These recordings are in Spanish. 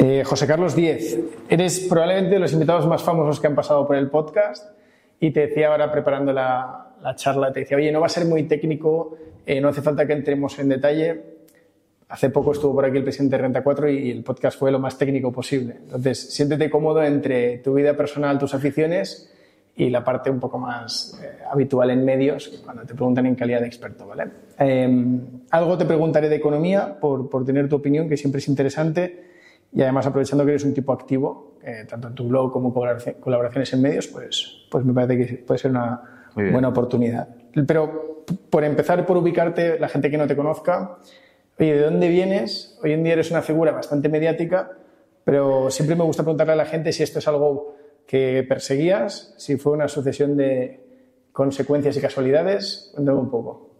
Eh, José Carlos Díez, eres probablemente de los invitados más famosos que han pasado por el podcast y te decía ahora preparando la, charla, te decía, oye, no va a ser muy técnico, eh, no hace falta que entremos en detalle. Hace poco estuvo por aquí el presidente de Renta 4 y el podcast fue lo más técnico posible. Entonces, siéntete cómodo entre tu vida personal, tus aficiones y la parte un poco más eh, habitual en medios, cuando te preguntan en calidad de experto, ¿vale? Em, algo te preguntaré de economía por, por, tener tu opinión, que siempre es interesante, y además aprovechando que eres un tipo activo, eh, tanto en tu blog como colaboraciones en medios, pues, pues me parece que puede ser una buena oportunidad. Pero por empezar, por ubicarte, la gente que no te conozca, oye, ¿de dónde vienes? Hoy en día eres una figura bastante mediática, pero siempre me gusta preguntarle a la gente si esto es algo que perseguías, si fue una sucesión de consecuencias y casualidades. Cuéntame un poco.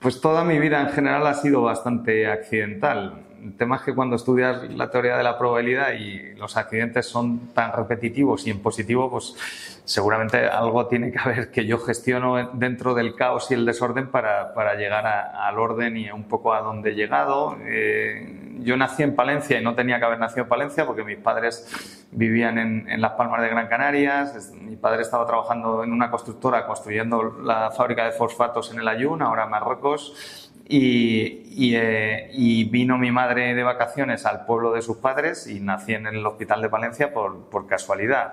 Pues toda mi vida en general ha sido bastante accidental. El tema es que cuando estudias la teoría de la probabilidad y los accidentes son tan repetitivos y en positivo, pues seguramente algo tiene que haber que yo gestiono dentro del caos y el desorden para, para llegar al orden y un poco a donde he llegado. Eh, yo nací en Palencia y no tenía que haber nacido en Palencia porque mis padres vivían en, en Las Palmas de Gran Canarias. Mi padre estaba trabajando en una constructora construyendo la fábrica de fosfatos en el Ayun, ahora en Marruecos eh, y, vino mi madre de vacaciones al pueblo de sus padres y nací en el hospital de Valencia por, casualidad.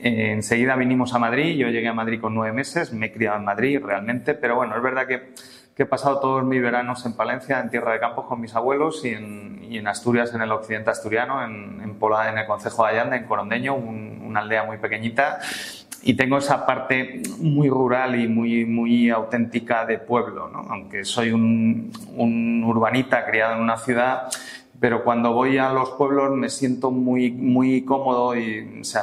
Eh, enseguida vinimos a Madrid, yo llegué a Madrid con nueve meses, me he criado en Madrid realmente, pero bueno, es verdad que, he pasado todos mis veranos en Palencia, en Tierra de Campos, con mis abuelos y en, Asturias, en el occidente asturiano, en, en, Pola, en el Concejo de Allande, en Corondeño, una aldea muy pequeñita y tengo esa parte muy rural y muy, muy auténtica de pueblo, ¿no? aunque soy un, un, urbanita criado en una ciudad, pero cuando voy a los pueblos me siento muy, muy cómodo y se,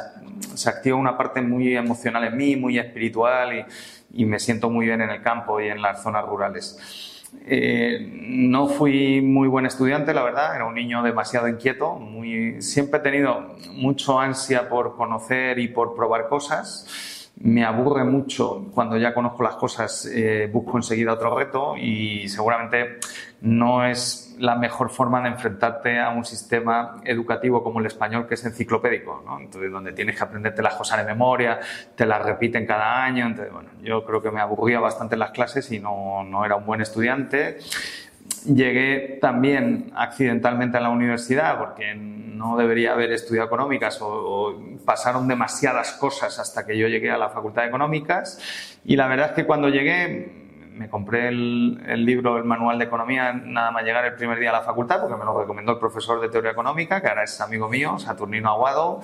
se activa una parte muy emocional en mí, muy espiritual y, y me siento muy bien en el campo y en las zonas rurales. Eh, no fui muy buen estudiante, la verdad, era un niño demasiado inquieto, muy, siempre he tenido mucho ansia por conocer y por probar cosas. Me aburre mucho cuando ya conozco las cosas, eh, busco enseguida otro reto y seguramente no es la mejor forma de enfrentarte a un sistema educativo como el español que es enciclopédico, ¿no? Entonces, donde tienes que aprenderte las cosas de memoria, te las repiten cada año. Entonces, bueno, yo creo que me aburría bastante en las clases y no, no era un buen estudiante. Llegué también accidentalmente a la universidad porque no debería haber estudiado económicas o, o, pasaron demasiadas cosas hasta que yo llegué a la Facultad de Económicas y la verdad es que cuando llegué me compré el, libro, el manual de economía, nada más llegar el primer día a la facultad, porque me lo recomendó el profesor de teoría económica, que ahora es amigo mío, Saturnino Aguado.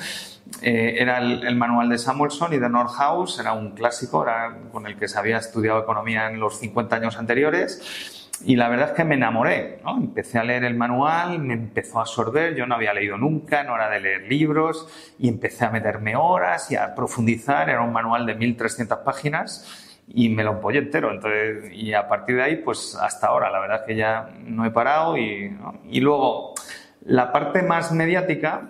Eh, era el, manual de Samuelson y de Nordhaus, era un clásico, era con el que se había estudiado economía en los 50 años anteriores. Y la verdad es que me enamoré, ¿no? Empecé a leer el manual, me empezó a absorber, yo no había leído nunca, no era de leer libros, y empecé a meterme horas y a profundizar, era un manual de 1300 páginas y me lo empollé entero. Entonces, y a partir de ahí, pues hasta ahora, la verdad es que ya no he parado. Y, y luego, la parte más mediática,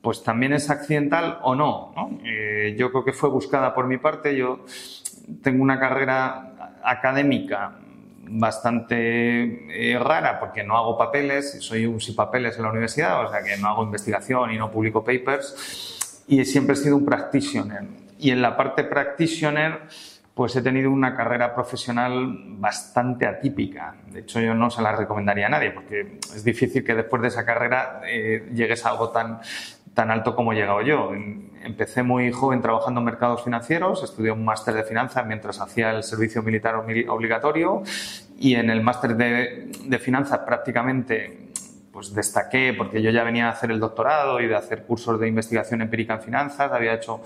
pues también es accidental o no. ¿no? Eh, yo creo que fue buscada por mi parte. Yo tengo una carrera académica bastante eh, rara porque no hago papeles, soy un sin papeles en la universidad, o sea que no hago investigación y no publico papers y siempre he sido un practitioner. Y en la parte practitioner pues he tenido una carrera profesional bastante atípica. De hecho, yo no se la recomendaría a nadie, porque es difícil que después de esa carrera eh, llegues a algo tan, tan alto como he llegado yo. Empecé muy joven trabajando en mercados financieros, estudié un máster de finanzas mientras hacía el servicio militar obligatorio y en el máster de, de finanzas prácticamente pues destaqué porque yo ya venía a hacer el doctorado y de hacer cursos de investigación empírica en finanzas, había hecho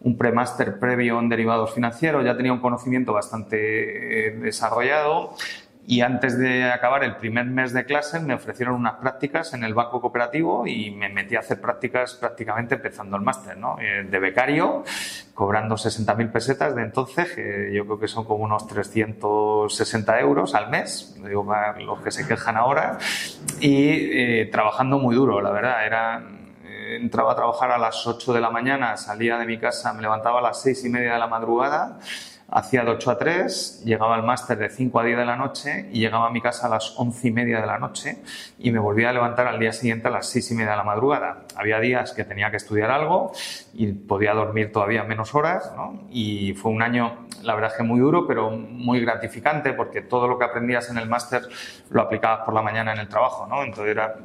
un premáster previo en derivados financieros, ya tenía un conocimiento bastante eh, desarrollado y antes de acabar el primer mes de clase me ofrecieron unas prácticas en el banco cooperativo y me metí a hacer prácticas prácticamente empezando el máster, ¿no? Eh, de becario, cobrando 60.000 pesetas de entonces, que yo creo que son como unos 360 euros al mes, digo para los que se quejan ahora, y eh, trabajando muy duro, la verdad, era entraba a trabajar a las 8 de la mañana, salía de mi casa, me levantaba a las 6 y media de la madrugada, hacía de 8 a 3, llegaba al máster de 5 a 10 de la noche y llegaba a mi casa a las 11 y media de la noche y me volvía a levantar al día siguiente a las 6 y media de la madrugada. Había días que tenía que estudiar algo y podía dormir todavía menos horas ¿no? y fue un año, la verdad es que muy duro, pero muy gratificante porque todo lo que aprendías en el máster lo aplicabas por la mañana en el trabajo, ¿no? Entonces era,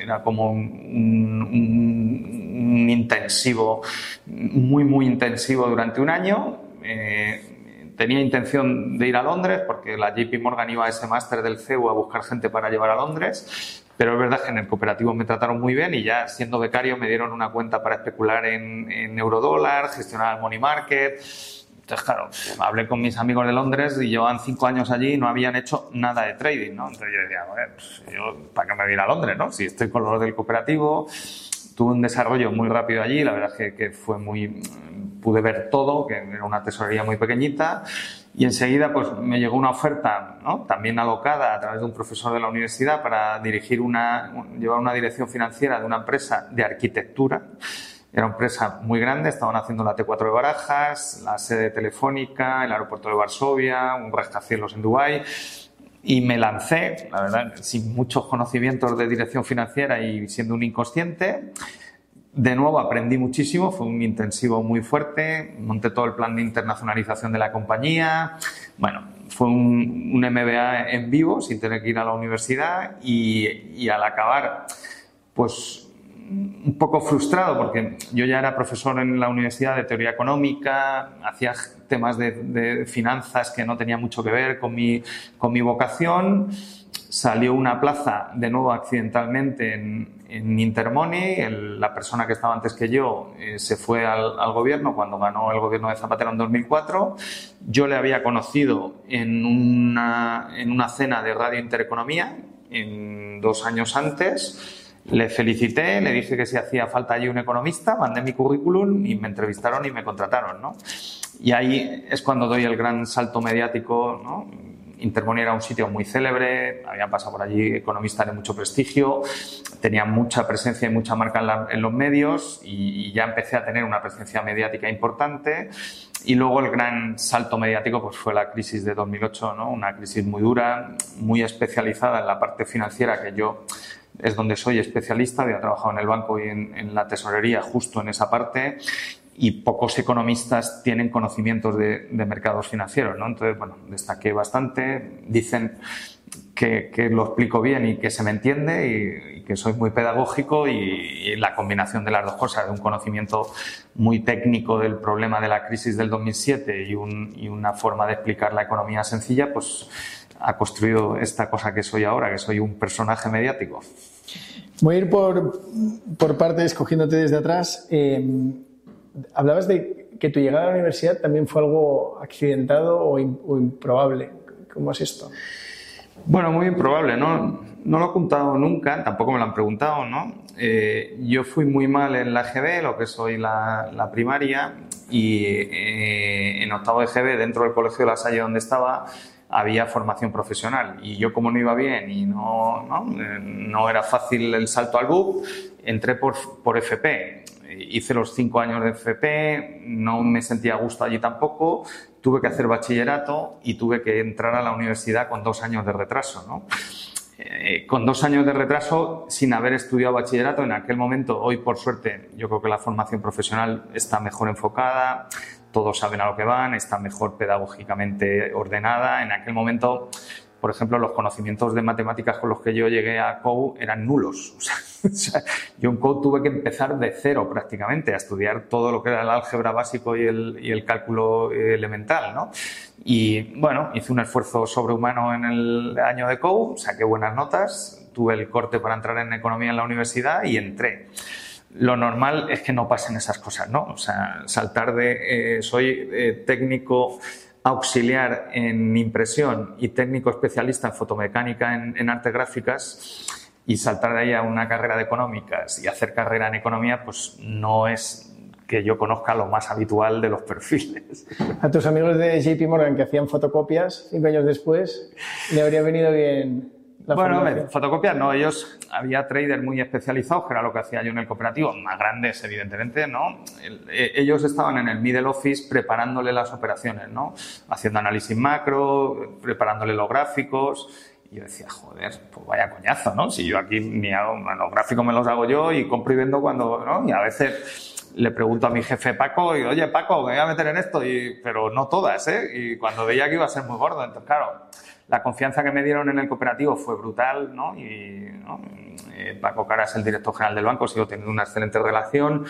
era como un, un, intensivo, muy, muy intensivo durante un año. Eh, tenía intención de ir a Londres porque la JP Morgan iba a ese máster del CEU a buscar gente para llevar a Londres. Pero es verdad que en el cooperativo me trataron muy bien y ya siendo becario me dieron una cuenta para especular en, en eurodólar, gestionar el money market. Entonces, claro, hablé con mis amigos de Londres y llevaban cinco años allí y no habían hecho nada de trading, ¿no? Entonces yo decía, bueno, pues yo, ¿para qué me voy a ir a Londres, no? Si estoy con los del cooperativo, tuve un desarrollo muy rápido allí, la verdad es que, que fue muy, pude ver todo, que era una tesorería muy pequeñita, y enseguida pues me llegó una oferta, ¿no? también alocada a través de un profesor de la universidad para dirigir una, llevar una dirección financiera de una empresa de arquitectura. Era una empresa muy grande, estaban haciendo la T4 de Barajas, la sede telefónica, el aeropuerto de Varsovia, un rascacielos en Dubái y me lancé, la verdad, sin muchos conocimientos de dirección financiera y siendo un inconsciente. De nuevo aprendí muchísimo, fue un intensivo muy fuerte, monté todo el plan de internacionalización de la compañía. Bueno, fue un, MBA en vivo, sin tener que ir a la universidad y, al acabar, pues un poco frustrado porque yo ya era profesor en la universidad de teoría económica, hacía temas de, de finanzas que no tenían mucho que ver con mi, con mi vocación. Salió una plaza de nuevo accidentalmente en, en Intermoney. El, la persona que estaba antes que yo eh, se fue al, al, gobierno cuando ganó el gobierno de Zapatero en 2004. Yo le había conocido en una, en una cena de Radio Intereconomía en dos años antes le felicité, le dije que si hacía falta allí un economista, mandé mi currículum y me entrevistaron y me contrataron, ¿no? Y ahí es cuando doy el gran salto mediático, ¿no? Intermoney era un sitio muy célebre, habían pasado por allí economistas de mucho prestigio, tenía mucha presencia y mucha marca en, la, en los medios y, y, ya empecé a tener una presencia mediática importante. Y luego el gran salto mediático pues fue la crisis de 2008, ¿no? una crisis muy dura, muy especializada en la parte financiera que yo es donde soy especialista, había trabajado en el banco y en, en, la tesorería justo en esa parte y pocos economistas tienen conocimientos de, mercados financieros, ¿no? Entonces, bueno, destaqué bastante, dicen que, lo explico bien y que se me entiende y, que soy muy pedagógico y, la combinación de las dos cosas, de un conocimiento muy técnico del problema de la crisis del 2007 y, un, y una forma de explicar la economía sencilla, pues ha construido esta cosa que soy ahora, que soy un personaje mediático. Voy a ir por, por partes, escogiéndote desde atrás. Eh, hablabas de que tu llegada a la universidad también fue algo accidentado o, improbable. ¿Cómo es esto? Bueno, muy improbable, ¿no? No lo he contado nunca, tampoco me lo han preguntado, ¿no? Eh, yo fui muy mal en la GB, lo que soy la, la primaria, y eh, en octavo de GB, dentro del colegio de La Salle donde estaba, había formación profesional y yo como no iba bien y no, no, no era fácil el salto al BUP, entré por, por FP. Hice los cinco años de FP, no me sentía a gusto allí tampoco, tuve que hacer bachillerato y tuve que entrar a la universidad con dos años de retraso. ¿no? Eh, con dos años de retraso, sin haber estudiado bachillerato en aquel momento, hoy por suerte yo creo que la formación profesional está mejor enfocada, todos saben a lo que van, está mejor pedagógicamente ordenada. En aquel momento, por ejemplo, los conocimientos de matemáticas con los que yo llegué a COU eran nulos. O sea, yo en COU tuve que empezar de cero prácticamente, a estudiar todo lo que era el álgebra básico y el, y el cálculo elemental, ¿no? Y bueno, hice un esfuerzo sobrehumano en el año de COU, saqué buenas notas, tuve el corte para entrar en economía en la universidad y entré lo normal es que no pasen esas cosas, ¿no? O sea, saltar de eh, soy eh, técnico auxiliar en impresión y técnico especialista en fotomecánica en, en artes gráficas y saltar de ahí a una carrera de económicas y hacer carrera en economía, pues no es que yo conozca lo más habitual de los perfiles. A tus amigos de JP Morgan que hacían fotocopias cinco años después, le habría venido bien bueno, fotocopias no, ellos, había traders muy especializados, que era lo que hacía yo en el cooperativo, más grandes evidentemente, ¿no? Eh, ellos estaban en el middle office preparándole las operaciones, ¿no? Haciendo análisis macro, preparándole los gráficos, y yo decía, joder, pues vaya coñazo, ¿no? Si yo aquí ni hago, los gráficos me los hago yo y compro y vendo cuando, ¿no? Y a veces le pregunto a mi jefe Paco, y oye Paco, me voy a meter en esto, y, pero no todas, ¿eh? Y cuando veía que iba a ser muy gordo, entonces claro, la confianza que me dieron en el cooperativo fue brutal, ¿no? Y eh, Paco Cara es el director general del banco, sigo teniendo una excelente relación.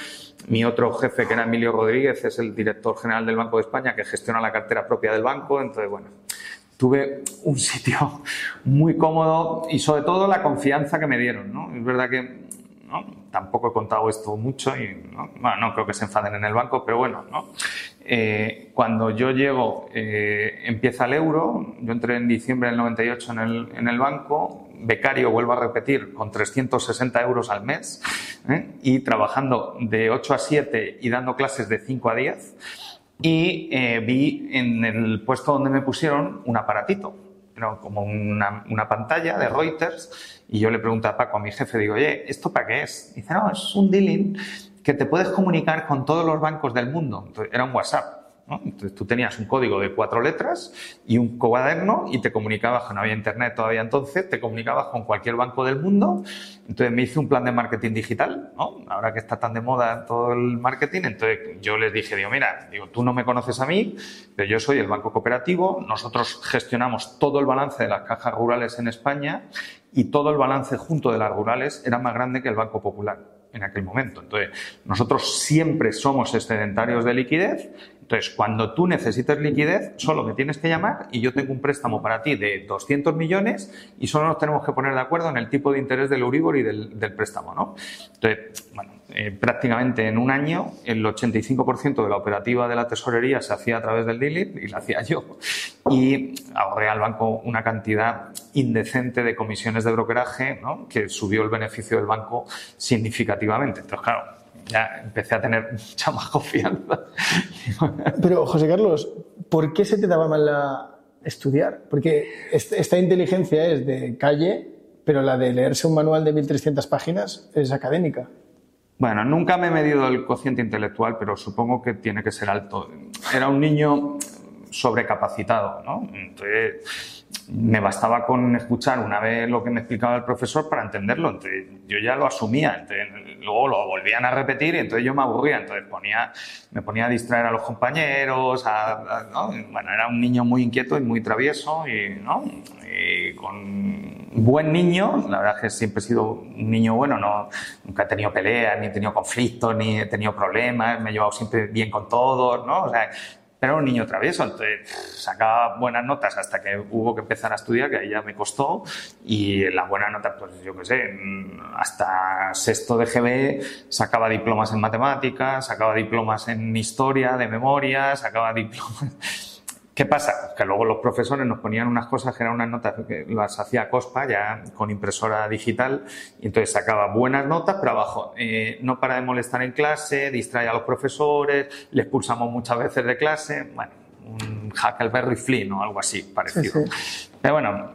Mi otro jefe, que era Emilio Rodríguez, es el director general del Banco de España, que gestiona la cartera propia del banco. Entonces, bueno, tuve un sitio muy cómodo y sobre todo la confianza que me dieron, ¿no? Es verdad que tampoco he contado esto mucho y ¿no? Bueno, no creo que se enfaden en el banco, pero bueno, ¿no? Eh, cuando yo llego, eh, empieza el euro, yo entré en diciembre del 98 en el, en el banco, becario, vuelvo a repetir, con 360 euros al mes ¿eh? y trabajando de 8 a 7 y dando clases de 5 a 10 y vi en el puesto donde me pusieron un aparatito, como una, una, pantalla de Reuters y yo le pregunto a Paco, a mi jefe, digo, oye, ¿esto para qué es? dice, no, es un dealing que te puedes comunicar con todos los bancos del mundo. era un WhatsApp. Entonces tú tenías un código de cuatro letras y un cuaderno y te comunicabas, no había internet todavía entonces, te comunicabas con cualquier banco del mundo. Entonces me hice un plan de marketing digital, ¿no? ahora que está tan de moda todo el marketing. Entonces yo les dije, digo, mira, digo, tú no me conoces a mí, pero yo soy el banco cooperativo, nosotros gestionamos todo el balance de las cajas rurales en España y todo el balance junto de las rurales era más grande que el Banco Popular en aquel momento. Entonces, nosotros siempre somos excedentarios de liquidez. Entonces, cuando tú necesites liquidez, solo me tienes que llamar y yo tengo un préstamo para ti de 200 millones y solo nos tenemos que poner de acuerdo en el tipo de interés del Euribor y del, del préstamo, ¿no? Entonces, bueno, eh, prácticamente en un año el 85% de la operativa de la tesorería se hacía a través del dealing y la hacía yo. Y ahorré al banco una cantidad indecente de comisiones de brokeraje que subió el beneficio del banco significativamente. Entonces, claro, ya empecé a tener mucha más confianza. Pero, José Carlos, ¿por qué se te daba mal estudiar? Porque esta inteligencia es de calle, pero la de leerse un manual de 1.300 páginas es académica. Bueno, nunca me he medido el cociente intelectual, pero supongo que tiene que ser alto. Era un niño sobrecapacitado, ¿no? Entonces, me bastaba con escuchar una vez lo que me explicaba el profesor para entenderlo. Entonces, yo ya lo asumía. Entonces, luego lo volvían a repetir y entonces yo me aburría. Entonces, ponía, me ponía a distraer a los compañeros. Bueno, era un niño muy inquieto y muy travieso y, ¿no? con buen niño. La verdad es que siempre he sido un niño bueno. No, nunca he tenido peleas, ni he tenido conflictos, ni he tenido problemas. Me he llevado siempre bien con todos, ¿no? Era un niño travieso, entonces sacaba buenas notas hasta que hubo que empezar a estudiar, que ahí ya me costó, y las buenas notas, pues yo qué sé, hasta sexto de GB sacaba diplomas en matemáticas, sacaba diplomas en historia, de memoria, sacaba diplomas ¿Qué pasa? Que luego los profesores nos ponían unas cosas que eran unas notas que las hacía Cospa ya con impresora digital y entonces sacaba buenas notas, pero abajo eh, no para de molestar en clase, distrae a los profesores, les expulsamos muchas veces de clase, bueno, un Huckleberry Flynn o algo así parecido. Pero bueno,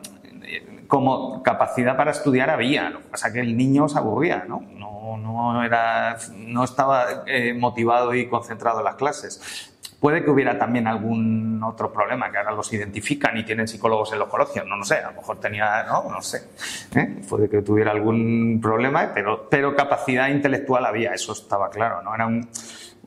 como capacidad para estudiar había, lo que pasa es que el niño se aburría, ¿no? No, no, era, no estaba eh, motivado y concentrado en las clases. Puede que hubiera también algún otro problema, que ahora los identifican y tienen psicólogos en los colegios, no, no sé, a lo mejor tenía, no, no sé. ¿eh? Puede que tuviera algún problema, pero, pero capacidad intelectual había, eso estaba claro, ¿no? Era un,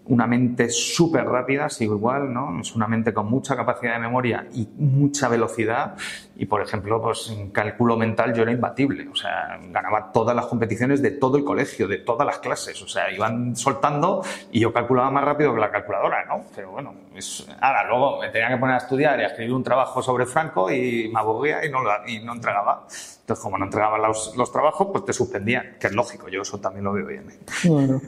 una mente súper rápida, sigo igual, ¿no? Es una mente con mucha capacidad de memoria y mucha velocidad. Y, por ejemplo, pues en cálculo mental yo era imbatible. O sea, ganaba todas las competiciones de todo el colegio, de todas las clases. O sea, iban soltando y yo calculaba más rápido que la calculadora, ¿no? Pero bueno, ahora luego me tenía que poner a estudiar y a escribir un trabajo sobre Franco y me aburría y no, y no entregaba. Entonces, como no entregaban los, los, trabajos, pues te suspendían, que es lógico, yo eso también lo veo bien. ¿eh? Bueno,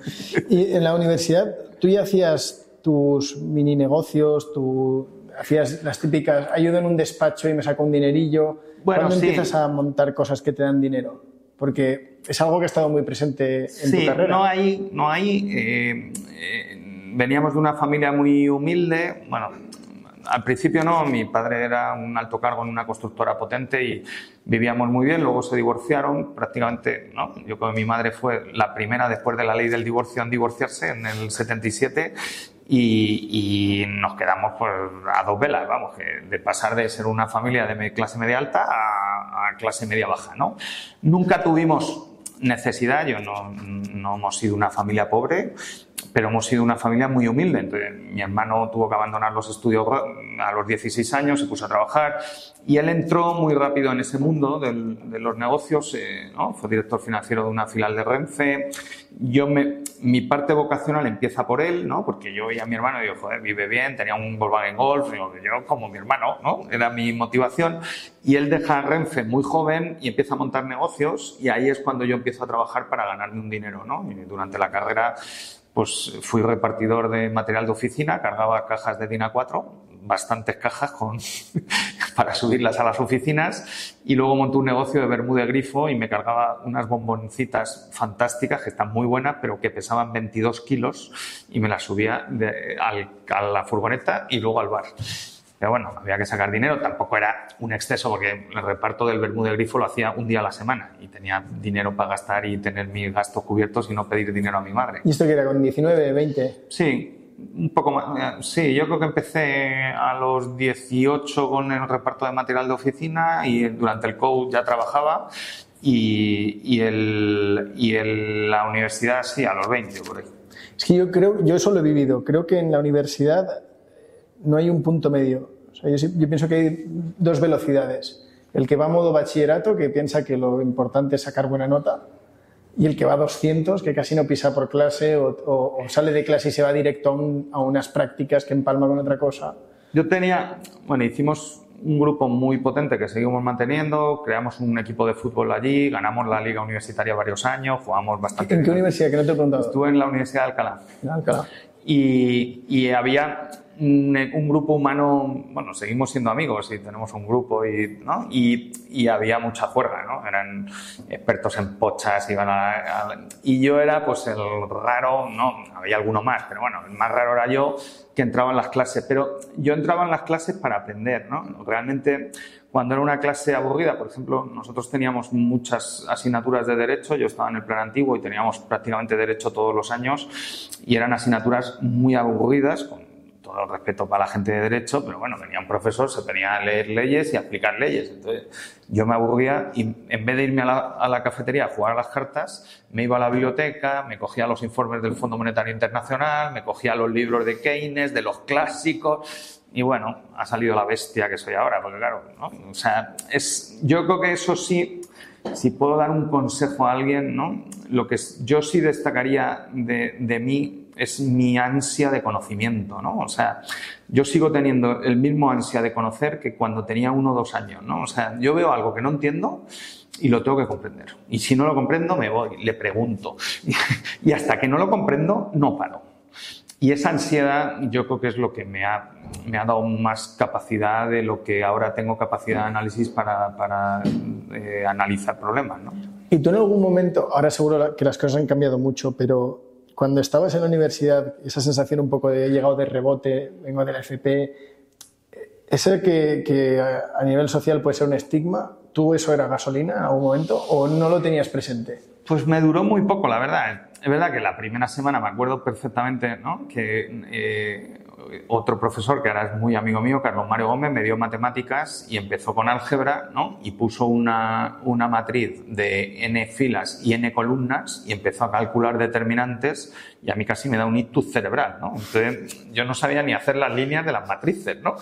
y en la universidad, tú ya hacías tus mini negocios, tú hacías las típicas, ayudo en un despacho y me saco un dinerillo. Bueno, ¿Cuándo empiezas a montar cosas que te dan dinero? Porque es algo que ha estado muy presente en tu carrera. No hay, no hay. Eh, eh, veníamos de una familia muy humilde. Bueno, al principio no, mi padre era un alto cargo en una constructora potente y vivíamos muy bien, luego se divorciaron prácticamente, ¿no? Yo creo que mi madre fue la primera después de la ley del divorcio en divorciarse en el 77 y, nos quedamos pues, a dos velas, vamos, de pasar de ser una familia de clase media alta a, a clase media baja, ¿no? Nunca tuvimos necesidad, yo no, no hemos sido una familia pobre, pero hemos sido una familia muy humilde. Entonces, mi hermano tuvo que abandonar los estudios a los 16 años, se puso a trabajar y él entró muy rápido en ese mundo del, de los negocios, eh, ¿no? fue director financiero de una filial de Renfe. Yo me, mi parte vocacional empieza por él, ¿no? porque yo veía a mi hermano y digo, joder, vive bien, tenía un Volkswagen Golf, digo, yo como mi hermano, ¿no? era mi motivación. Y él deja Renfe muy joven y empieza a montar negocios y ahí es cuando yo empiezo a trabajar para ganarme un dinero. ¿no? Y durante la carrera pues fui repartidor de material de oficina, cargaba cajas de DINA 4, bastantes cajas con, para subirlas a las oficinas y luego monté un negocio de Bermuda Grifo y me cargaba unas bomboncitas fantásticas que están muy buenas pero que pesaban 22 kilos y me las subía de, al, a la furgoneta y luego al bar. Pero bueno, había que sacar dinero, tampoco era un exceso porque el reparto del Bermuda Grifo lo hacía un día a la semana y tenía dinero para gastar y tener mis gastos cubiertos y no pedir dinero a mi madre. ¿Y esto que era con 19, 20? Sí, un poco más. Sí, yo creo que empecé a los 18 con el reparto de material de oficina y durante el COU ya trabajaba y, y, el, y el, la universidad sí, a los 20 por ahí. Es que yo creo, yo eso lo he vivido, creo que en la universidad no hay un punto medio. O sea, yo, yo, pienso que hay dos velocidades. El que va a modo bachillerato, que piensa que lo importante es sacar buena nota, y el que va a 200, que casi no pisa por clase o, o, o sale de clase y se va directo a, un, a, unas prácticas que empalma con otra cosa. Yo tenía, bueno, hicimos un grupo muy potente que seguimos manteniendo, creamos un equipo de fútbol allí, ganamos la liga universitaria varios años, jugamos bastante. ¿En qué universidad? Que no te he preguntado. Estuve en la Universidad de Alcalá. En Alcalá. Y, y había un, un, grupo humano, bueno, seguimos siendo amigos y tenemos un grupo y, ¿no? y, y había mucha juerga, ¿no? Eran expertos en pochas, iban a, a, y yo era pues el raro, no, había alguno más, pero bueno, el más raro era yo que entraba en las clases, pero yo entraba en las clases para aprender, ¿no? Realmente cuando era una clase aburrida, por ejemplo, nosotros teníamos muchas asignaturas de derecho, yo estaba en el plan antiguo y teníamos prácticamente derecho todos los años y eran asignaturas muy aburridas, con todo el respeto para la gente de derecho, pero bueno, venía un profesor, se ponía a leer leyes y aplicar leyes. Entonces, yo me aburría y en vez de irme a la, a la, cafetería a jugar a las cartas, me iba a la biblioteca, me cogía los informes del Fondo Monetario Internacional, me cogía los libros de Keynes, de los clásicos, y bueno, ha salido la bestia que soy ahora, porque claro, ¿no? o sea, es, yo creo que eso sí, si puedo dar un consejo a alguien, ¿no? Lo que yo sí destacaría de, de mí es mi ansia de conocimiento, ¿no? O sea, yo sigo teniendo el mismo ansia de conocer que cuando tenía uno o dos años, ¿no? O sea, yo veo algo que no entiendo y lo tengo que comprender. Y si no lo comprendo, me voy, le pregunto. Y hasta que no lo comprendo, no paro. Y esa ansiedad yo creo que es lo que me ha, me ha dado más capacidad de lo que ahora tengo capacidad de análisis para, para eh, analizar problemas, ¿no? Y tú en algún momento, ahora seguro que las cosas han cambiado mucho, pero cuando estabas en la universidad, esa sensación un poco de he llegado de rebote, vengo de la FP, ¿ese que, que a nivel social puede ser un estigma? ¿Tú eso era gasolina en algún momento o no lo tenías presente? Pues me duró muy poco, la verdad. Es verdad que la primera semana me acuerdo perfectamente ¿no? que eh, otro profesor que ahora es muy amigo mío, Carlos Mario Gómez, me dio matemáticas y empezó con álgebra, ¿no? Y puso una, una matriz de n filas y n columnas y empezó a calcular determinantes y a mí casi me da un ictus cerebral, ¿no? Entonces yo no sabía ni hacer las líneas de las matrices, ¿no?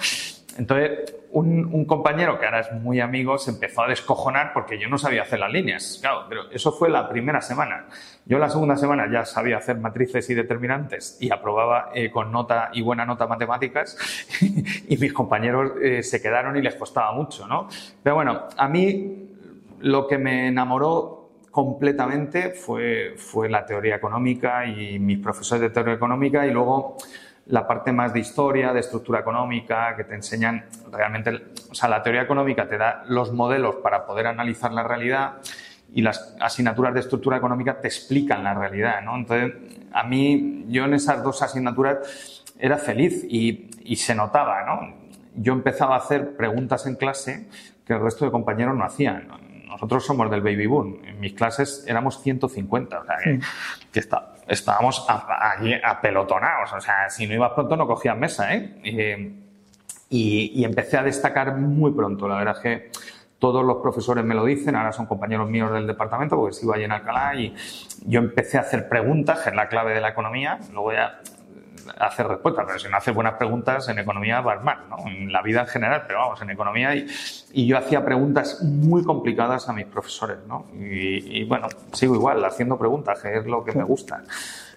Entonces, un, un, compañero que ahora es muy amigo se empezó a descojonar porque yo no sabía hacer las líneas. Claro, pero eso fue la primera semana. Yo la segunda semana ya sabía hacer matrices y determinantes y aprobaba eh, con nota y buena nota matemáticas y mis compañeros eh, se quedaron y les costaba mucho, ¿no? Pero bueno, a mí lo que me enamoró completamente fue, fue la teoría económica y mis profesores de teoría económica y luego la parte más de historia, de estructura económica, que te enseñan realmente, o sea, la teoría económica te da los modelos para poder analizar la realidad y las asignaturas de estructura económica te explican la realidad, ¿no? Entonces, a mí, yo en esas dos asignaturas era feliz y, y se notaba, ¿no? yo empezaba a hacer preguntas en clase que el resto de compañeros no hacían. Nosotros somos del baby boom. En mis clases éramos 150, o sea que, está, estábamos allí apelotonados. O sea, si no ibas pronto no cogías mesa, ¿eh? Y, y, empecé a destacar muy pronto. La verdad es que todos los profesores me lo dicen, ahora son compañeros míos del departamento porque sigo allí en Alcalá y yo empecé a hacer preguntas, que es la clave de la economía, luego ya hacer respuestas, pero si no haces buenas preguntas en economía vas mal, ¿no? En la vida en general, pero vamos, en economía y, y yo hacía preguntas muy complicadas a mis profesores, ¿no? Y, y, bueno, sigo igual, haciendo preguntas, que es lo que me gusta.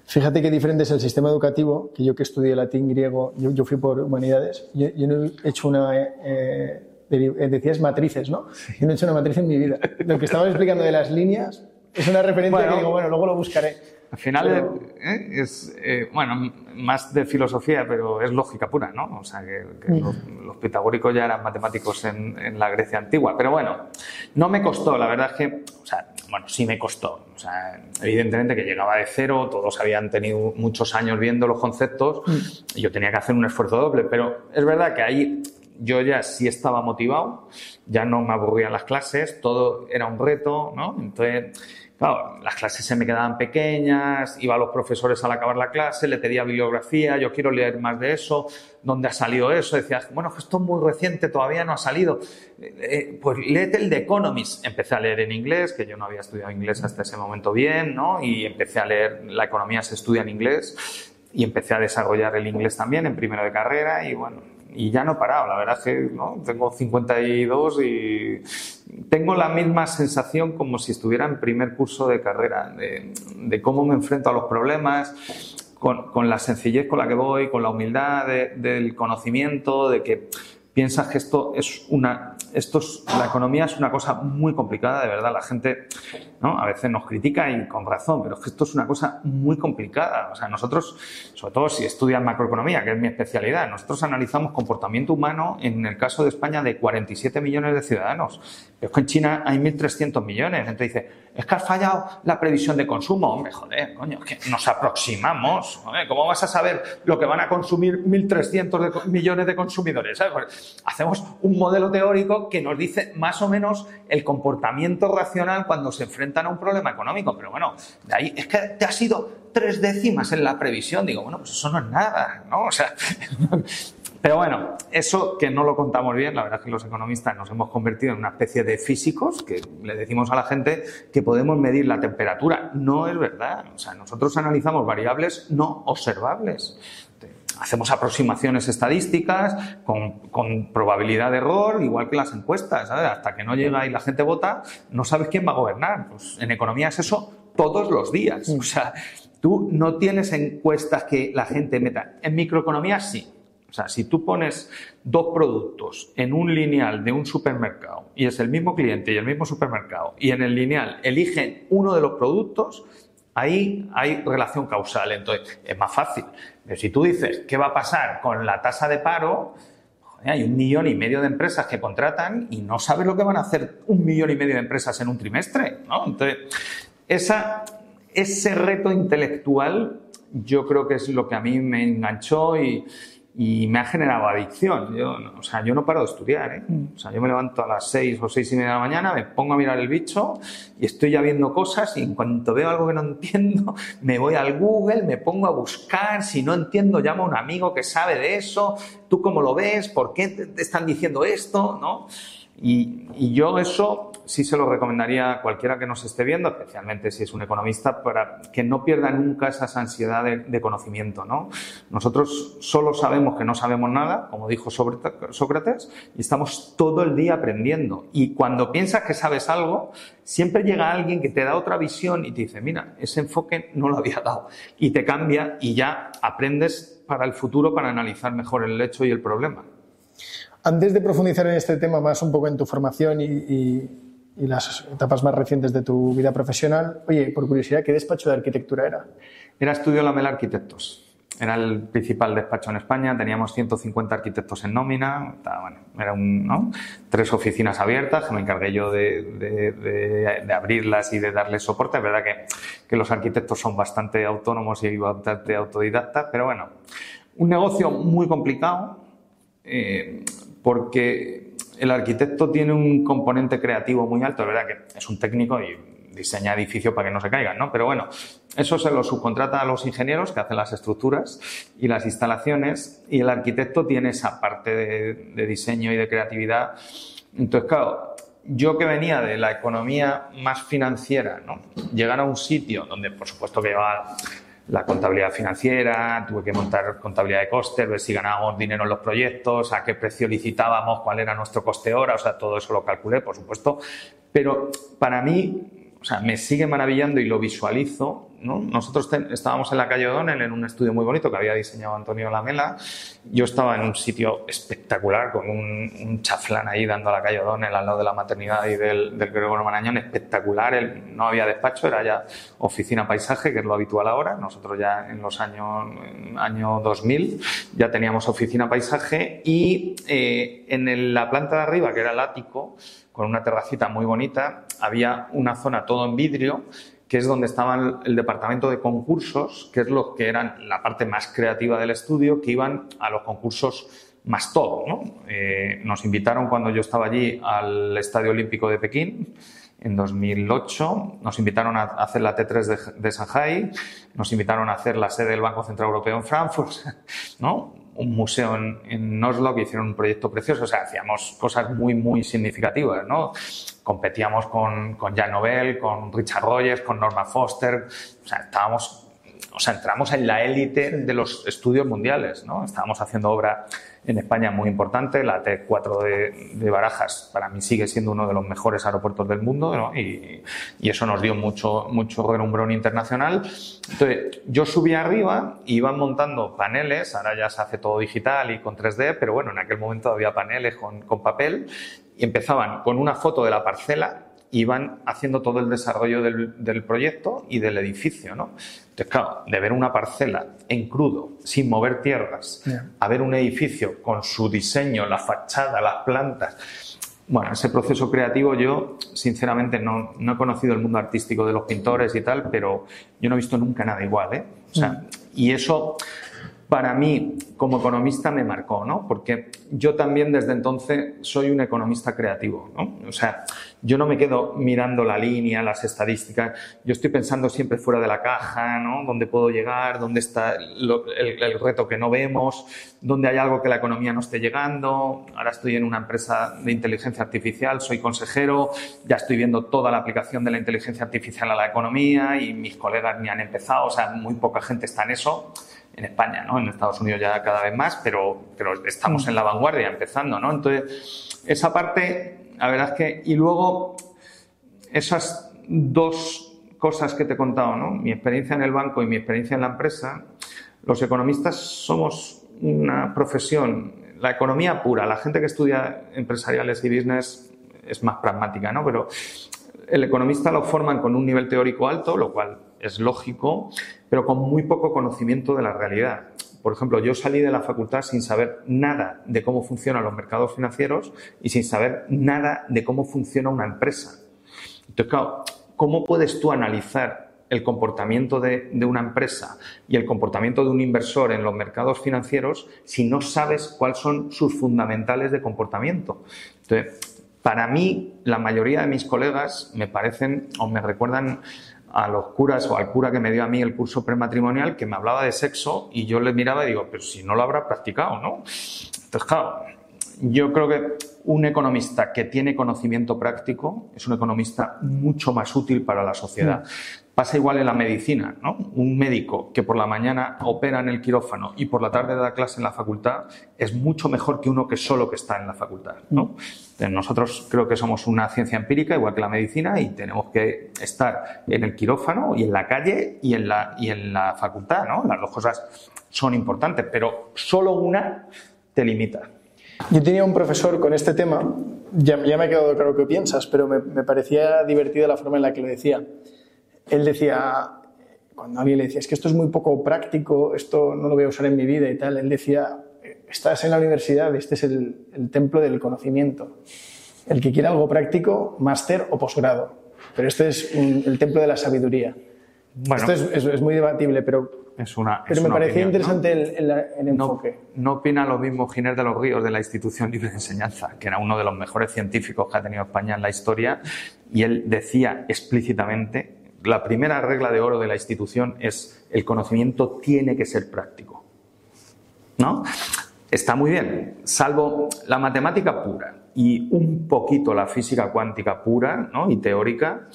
Fíjate qué diferente es el sistema educativo, que yo que estudié latín, griego, yo, yo fui por humanidades, yo, yo no he hecho una... Eh, decías matrices, ¿no? Yo no he hecho una matriz en mi vida. Lo que estabas explicando de las líneas es una referencia bueno, que digo, bueno, luego lo buscaré. Al final pero... ¿eh? es, eh, bueno, más de filosofía, pero es lógica pura, ¿no? O sea, que, que los, los, pitagóricos ya eran matemáticos en, en, la Grecia antigua. Pero bueno, no me costó, la verdad es que, o sea, bueno, sí me costó. O sea, evidentemente que llegaba de cero, todos habían tenido muchos años viendo los conceptos mm. y yo tenía que hacer un esfuerzo doble, pero es verdad que ahí yo ya sí estaba motivado, ya no me aburrían las clases, todo era un reto, ¿no? Entonces, claro, las clases se me quedaban pequeñas, iba a los profesores al acabar la clase, le pedía bibliografía, yo quiero leer más de eso, ¿dónde ha salido eso? Decía, bueno, esto es muy reciente, todavía no ha salido. Eh, pues léete el de Economist. Empecé a leer en inglés, que yo no había estudiado inglés hasta ese momento bien, ¿no? Y empecé a leer, la economía se estudia en inglés, y empecé a desarrollar el inglés también en primero de carrera, y bueno, y ya no he parado. La verdad es que ¿no? tengo 52 y tengo la misma sensación como si estuviera en primer curso de carrera, de, de cómo me enfrento a los problemas, con, con, la sencillez con la que voy, con la humildad de, del conocimiento, de que piensas que esto es una, esto es, la economía es una cosa muy complicada, de verdad. La gente, ¿no? A veces nos critica y con razón, pero es que esto es una cosa muy complicada. O sea, nosotros, sobre todo si estudias macroeconomía, que es mi especialidad, nosotros analizamos comportamiento humano en el caso de España de 47 millones de ciudadanos. Es que en China hay 1.300 millones. Entonces dice, es que has fallado la previsión de consumo. Hombre, joder, coño, que nos aproximamos. ¿Cómo vas a saber lo que van a consumir 1.300 millones de consumidores? hacemos un modelo teórico que nos dice más o menos el comportamiento racional cuando se enfrentan a un problema económico. Pero bueno, de ahí es que te ha sido tres décimas en la previsión. Digo, bueno, pues eso no es nada, ¿no? O sea, pero bueno, eso que no lo contamos bien, la verdad es que los economistas nos hemos convertido en una especie de físicos que le decimos a la gente que podemos medir la temperatura. No es verdad. O sea, nosotros analizamos variables no observables hacemos aproximaciones estadísticas con, probabilidad de error, igual que las encuestas. Hasta que no llega y la gente vota, no sabes quién va a gobernar. Pues en economía es eso todos los días. O sea, tú no tienes encuestas que la gente meta. En microeconomía sí. O sea, si tú pones dos productos en un lineal de un supermercado y es el mismo cliente y el mismo supermercado y en el lineal eligen uno de los productos, ahí hay relación causal. Entonces, es más fácil. Pero si tú dices, ¿qué va a pasar con la tasa de paro? Hay un millón y medio de empresas que contratan y no sabes lo que van a hacer un millón y medio de empresas en un trimestre. ¿no? Entonces, ese reto intelectual yo creo que es lo que a mí me enganchó y, y me ha generado adicción. Yo, o sea, yo no paro de estudiar. ¿eh? O sea, yo me levanto a las seis o seis y media de la mañana, me pongo a mirar el bicho y estoy ya viendo cosas y en cuanto veo algo que no entiendo, me voy al Google, me pongo a buscar. Si no entiendo, llamo a un amigo que sabe de eso. ¿Tú cómo lo ves? ¿Por qué te están diciendo esto? ¿No? Y, y, yo eso sí se lo recomendaría a cualquiera que nos esté viendo, especialmente si es un economista, para que no pierda nunca esa ansiedad de, de conocimiento. ¿no? Nosotros solo sabemos que no sabemos nada, como dijo Sócrates, y estamos todo el día aprendiendo. Y cuando piensas que sabes algo, siempre llega alguien que te da otra visión y te dice, mira, ese enfoque no lo había dado. Y te cambia y ya aprendes para el futuro para analizar mejor el hecho y el problema. Antes de profundizar en este tema más un poco en tu formación y, y, y, las etapas más recientes de tu vida profesional, oye, por curiosidad, ¿qué despacho de arquitectura era? Era Estudio Lamela Arquitectos. Era el principal despacho en España, teníamos 150 arquitectos en nómina, bueno, era un, ¿no? tres oficinas abiertas, que me encargué yo de, de, de, de, abrirlas y de darles soporte. Es verdad que, que los arquitectos son bastante autónomos y bastante autodidactas, pero bueno, un negocio muy complicado, eh, porque el arquitecto tiene un componente creativo muy alto, es verdad que es un técnico y diseña edificios para que no se caigan, ¿no? Pero bueno, eso se lo subcontrata a los ingenieros que hacen las estructuras y las instalaciones y el arquitecto tiene esa parte de, de diseño y de creatividad. Entonces, claro, yo que venía de la economía más financiera, ¿no? llegar a un sitio donde, por supuesto, que llevaba la contabilidad financiera, tuve que montar contabilidad de costes, ver si ganábamos dinero en los proyectos, a qué precio licitábamos, cuál era nuestro coste hora, o sea, todo eso lo calculé, por supuesto. Pero para mí, o sea, me sigue maravillando y lo visualizo nosotros estábamos en la calle O'Donnell en un estudio muy bonito que había diseñado Antonio Lamela. Yo estaba en un sitio espectacular con un, chaflán ahí dando a la calle O'Donnell al lado de la maternidad y del, del Gregorio Marañón, espectacular. no había despacho, era ya oficina paisaje, que es lo habitual ahora. Nosotros ya en los años año 2000 ya teníamos oficina paisaje y eh, en la planta de arriba, que era el ático, con una terracita muy bonita, había una zona todo en vidrio que es donde estaba el, departamento de concursos, que es lo que eran la parte más creativa del estudio, que iban a los concursos más todo. ¿no? Eh, nos invitaron cuando yo estaba allí al Estadio Olímpico de Pekín en 2008, nos invitaron a hacer la T3 de, de Shanghai, nos invitaron a hacer la sede del Banco Central Europeo en Frankfurt, ¿no? un museo en, Oslo que hicieron un proyecto precioso, o sea, hacíamos cosas muy, muy significativas, ¿no? Competíamos con, con Jan Nobel, con Richard Rogers, con Norma Foster, o sea, estábamos, o sea, entramos en la élite de los estudios mundiales, ¿no? Estábamos haciendo obra en España muy importante. La T4 de, Barajas para mí sigue siendo uno de los mejores aeropuertos del mundo y, eso nos dio mucho, mucho relumbrón internacional. Entonces, yo subí arriba, iban montando paneles, ahora ya se hace todo digital y con 3D, pero bueno, en aquel momento había paneles con, con papel y empezaban con una foto de la parcela iban haciendo todo el desarrollo del, proyecto y del edificio, ¿no? Entonces, claro, de ver una parcela en crudo, sin mover tierras, a ver un edificio con su diseño, la fachada, las plantas. Bueno, ese proceso creativo yo, sinceramente, no, no he conocido el mundo artístico de los pintores y tal, pero yo no he visto nunca nada igual, ¿eh? O sea, mm. y eso para mí como economista me marcó, ¿no? Porque yo también desde entonces soy un economista creativo, ¿no? O sea, yo no me quedo mirando la línea, las estadísticas, yo estoy pensando siempre fuera de la caja, ¿no? ¿Dónde puedo llegar? ¿Dónde está el, reto que no vemos? ¿Dónde hay algo que la economía no esté llegando? Ahora estoy en una empresa de inteligencia artificial, soy consejero, ya estoy viendo toda la aplicación de la inteligencia artificial a la economía y mis colegas ni han empezado, o sea, muy poca gente está en eso en España, ¿no? En Estados Unidos ya cada vez más, pero, pero estamos en la vanguardia empezando, ¿no? Entonces, esa parte, la verdad es que, y luego, esas dos cosas que te he contado, ¿no? Mi experiencia en el banco y mi experiencia en la empresa, los economistas somos una profesión, la economía pura, la gente que estudia empresariales y business es más pragmática, ¿no? Pero el economista lo forman con un nivel teórico alto, lo cual es lógico, pero con muy poco conocimiento de la realidad. Por ejemplo, yo salí de la facultad sin saber nada de cómo funcionan los mercados financieros y sin saber nada de cómo funciona una empresa. Entonces, claro, ¿cómo puedes tú analizar el comportamiento de, una empresa y el comportamiento de un inversor en los mercados financieros si no sabes cuáles son sus fundamentales de comportamiento? Entonces, para mí, la mayoría de mis colegas me parecen o me recuerdan a los curas o al cura que me dio a mí el curso prematrimonial que me hablaba de sexo y yo le miraba y digo, pero si no lo habrá practicado, ¿no? Entonces, claro, yo creo que un economista que tiene conocimiento práctico es un economista mucho más útil para la sociedad. Mm. Pasa igual en la medicina, ¿no? Un médico que por la mañana opera en el quirófano y por la tarde da clase en la facultad es mucho mejor que uno que solo que está en la facultad, ¿no? Nosotros creo que somos una ciencia empírica igual que la medicina y tenemos que estar en el quirófano y en la calle y en la, y en la facultad, ¿no? Las dos cosas son importantes, pero solo una te limita. Yo tenía un profesor con este tema, ya, me ha quedado claro qué piensas, pero me, me parecía divertida la forma en la que lo decía él decía, cuando alguien le decía, es que esto es muy poco práctico, esto no lo voy a usar en mi vida y tal, él decía, estás en la universidad, este es el, templo del conocimiento. El que quiera algo práctico, máster o posgrado. Pero este es el templo de la sabiduría. Esto es, muy debatible, pero, es una, pero me parecía interesante el, enfoque. No, opina lo mismo Ginés de los Ríos de la Institución Libre de Enseñanza, que era uno de los mejores científicos que ha tenido España en la historia, y él decía explícitamente, la primera regla de oro de la institución es el conocimiento tiene que ser práctico. ¿No? Está muy bien, salvo la matemática pura y un poquito la física cuántica pura ¿no? y teórica,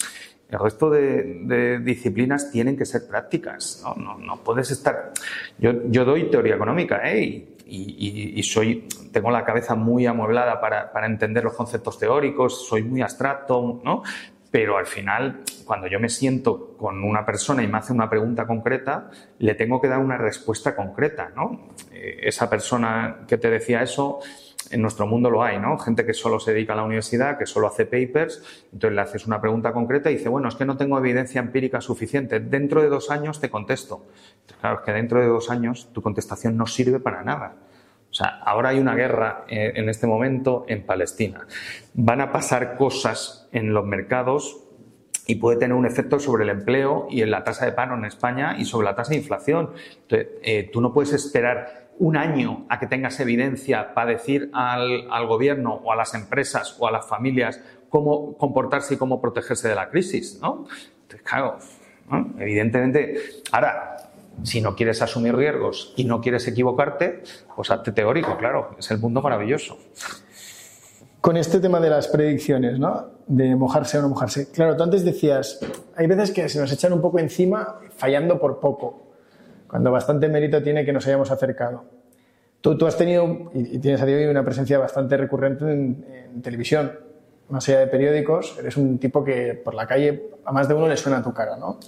el resto de, disciplinas tienen que ser prácticas. No, no, puedes estar. Yo, doy teoría económica ¿eh? y, y, soy, tengo la cabeza muy amueblada para, para, entender los conceptos teóricos, soy muy abstracto, ¿no? Pero al final, cuando yo me siento con una persona y me hace una pregunta concreta, le tengo que dar una respuesta concreta, ¿no? Eh, esa persona que te decía eso en nuestro mundo lo hay, ¿no? Gente que solo se dedica a la universidad, que solo hace papers, entonces le haces una pregunta concreta y dice, bueno, es que no tengo evidencia empírica suficiente, dentro de dos años te contesto. claro, es que dentro de dos años tu contestación no sirve para nada. O sea, ahora hay una guerra eh, en este momento en Palestina. Van a pasar cosas en los mercados y puede tener un efecto sobre el empleo y en la tasa de paro en España y sobre la tasa de inflación. Entonces, eh, tú no puedes esperar un año a que tengas evidencia para decir al, gobierno o a las empresas o a las familias cómo comportarse y cómo protegerse de la crisis, ¿no? Entonces, claro, evidentemente, ahora, si no quieres asumir riesgos y no quieres equivocarte, pues hazte teórico, claro, es el mundo maravilloso. Con este tema de las predicciones, ¿no? De mojarse o no mojarse. Claro, tú antes decías, hay veces que se nos echan un poco encima fallando por poco cuando bastante mérito tiene que nos hayamos acercado. Tú, tú has tenido y tienes a día de hoy una presencia bastante recurrente en, televisión, más allá de periódicos, eres un tipo que por la calle a más de uno le suena tu cara, ¿no?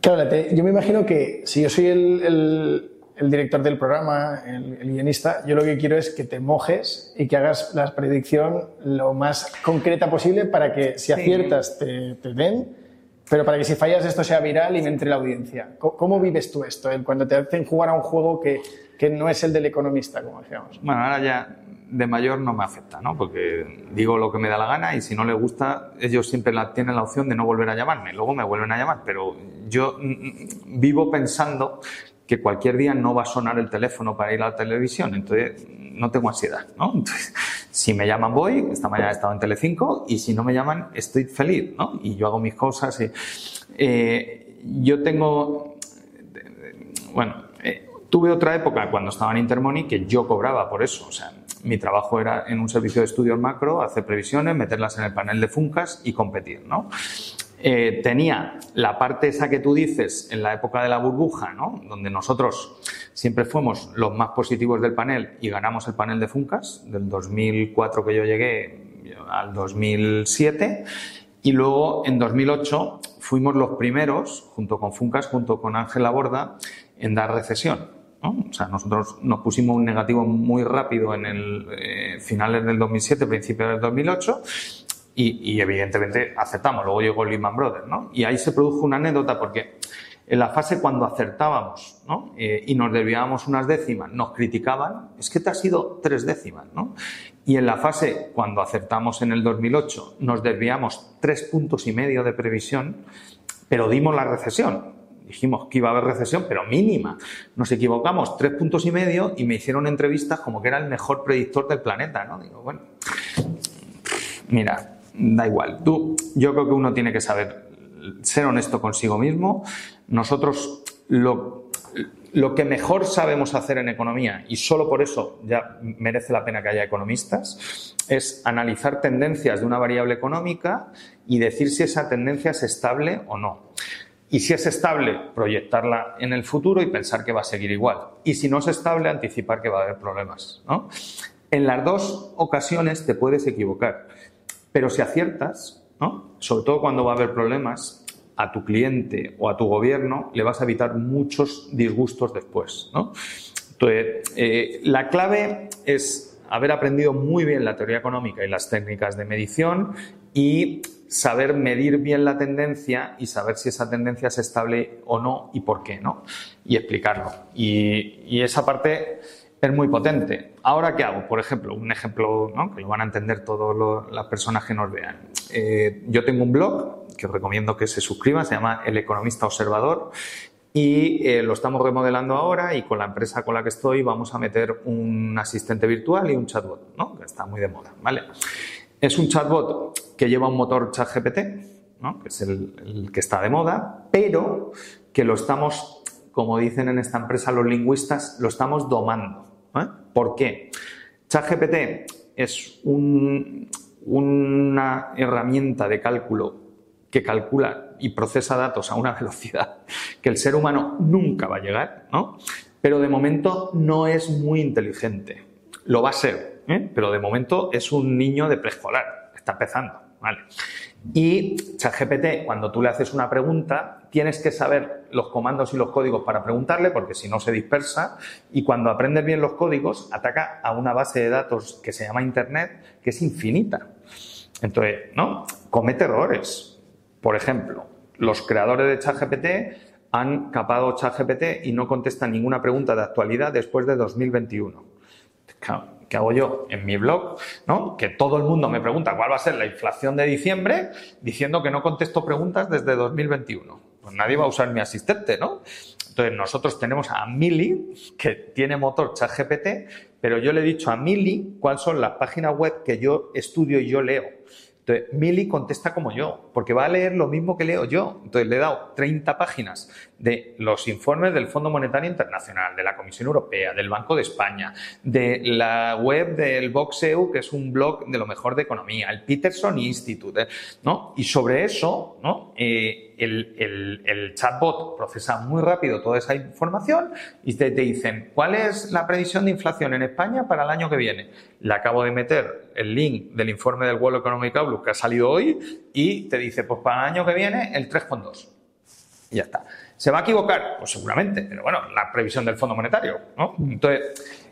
Claro, yo me imagino que si yo soy el, el, director del programa, el, guionista, yo lo que quiero es que te mojes y que hagas la predicción lo más concreta posible para que si aciertas te, te den pero para que si fallas esto sea viral y me entre la audiencia. ¿Cómo, vives tú esto cuando te hacen jugar a un juego que, que, no es el del economista, como decíamos? Bueno, ahora ya de mayor no me afecta, ¿no? Porque digo lo que me da la gana y si no les gusta, ellos siempre tienen la opción de no volver a llamarme. Luego me vuelven a llamar, pero yo mm, mm, vivo pensando que cualquier día no va a sonar el teléfono para ir a la televisión, entonces no tengo ansiedad, ¿no? Entonces, si me llaman voy, esta mañana he estado en Telecinco, y si no me llaman estoy feliz, ¿no? Y yo hago mis cosas. Y, eh, yo tengo, bueno, eh, tuve otra época cuando estaba en Intermoney que yo cobraba por eso, o sea, mi trabajo era en un servicio de estudios macro, hacer previsiones, meterlas en el panel de Funcas y competir, ¿no? Eh, tenía la parte esa que tú dices en la época de la burbuja, ¿no? donde nosotros siempre fuimos los más positivos del panel y ganamos el panel de Funcas, del 2004 que yo llegué al 2007, y luego en 2008 fuimos los primeros, junto con Funcas, junto con Ángel Laborda, en dar recesión. Nosotros nos pusimos un negativo muy rápido en el eh, finales del 2007, principios del 2008, y, evidentemente aceptamos. Luego llegó Lehman Brothers, ¿no? Y ahí se produjo una anécdota porque en la fase cuando acertábamos. Eh, y nos desviábamos unas décimas, nos criticaban, es que te has sido tres décimas, ¿no? Y en la fase cuando acertamos en el 2008, nos desviamos tres puntos y medio de previsión, pero dimos la recesión. Dijimos que iba a haber recesión, pero mínima. Nos equivocamos tres puntos y medio y me hicieron entrevistas como que era el mejor predictor del planeta, ¿no? Digo, bueno, mira, da igual. Tú, yo creo que uno tiene que saber ser honesto consigo mismo. Nosotros lo, lo que mejor sabemos hacer en economía, y solo por eso ya merece la pena que haya economistas, es analizar tendencias de una variable económica y decir si esa tendencia es estable o no. Y si es estable, proyectarla en el futuro y pensar que va a seguir igual. Y si no es estable, anticipar que va a haber problemas. ¿no? En las dos ocasiones te puedes equivocar. Pero si aciertas, ¿no? sobre todo cuando va a haber problemas, a tu cliente o a tu gobierno le vas a evitar muchos disgustos después. ¿no? Entonces, eh, la clave es haber aprendido muy bien la teoría económica y las técnicas de medición y saber medir bien la tendencia y saber si esa tendencia es estable o no y por qué, ¿no? Y explicarlo. Y, esa parte es muy potente. Ahora, ¿qué hago? Por ejemplo, un ejemplo ¿no? que lo van a entender todas las personas que nos vean. Eh, yo tengo un blog que os recomiendo que se suscriban, se llama El Economista Observador y eh, lo estamos remodelando ahora y con la empresa con la que estoy vamos a meter un asistente virtual y un chatbot, ¿no? que está muy de moda. ¿vale? Es un chatbot que lleva un motor ChatGPT, que es el, que está de moda, pero que lo estamos, como dicen en esta empresa los lingüistas, lo estamos domando. ¿eh? ¿Por qué? ChatGPT es una herramienta de cálculo que calcula y procesa datos a una velocidad que el ser humano nunca va a llegar, ¿no? Pero de momento no es muy inteligente. Lo va a ser, ¿eh? pero de momento es un niño de preescolar, está empezando, ¿vale? Y ChatGPT, cuando tú le haces una pregunta, tienes que saber los comandos y los códigos para preguntarle, porque si no se dispersa. Y cuando aprendes bien los códigos, ataca a una base de datos que se llama Internet, que es infinita. Entonces, ¿no? Comete errores. Por ejemplo, los creadores de ChatGPT han capado ChatGPT y no contestan ninguna pregunta de actualidad después de 2021. ¿Qué hago yo en mi blog? ¿no? Que todo el mundo me pregunta cuál va a ser la inflación de diciembre diciendo que no contesto preguntas desde 2021. Pues nadie va a usar mi asistente, ¿no? Entonces nosotros tenemos a Mili, que tiene motor ChatGPT, pero yo le he dicho a Mili cuáles son las páginas web que yo estudio y yo leo. Entonces, Mili contesta como yo, porque va a leer lo mismo que leo yo. Entonces, le he dado 30 páginas de los informes del Fondo Monetario Internacional, de la Comisión Europea, del Banco de España, de la web del Boxeu, que es un blog de lo mejor de economía, el Peterson Institute, ¿no? Y sobre eso, ¿no? Eh, el, chatbot procesa muy rápido toda esa información y te, te, dicen, ¿cuál es la previsión de inflación en España para el año que viene? Le acabo de meter el link del informe del World Economic Outlook que ha salido hoy y te dice, pues para el año que viene el 3,2. Y ya está. ¿Se va a equivocar? Pues seguramente, pero bueno, la previsión del Fondo Monetario, ¿no? Entonces,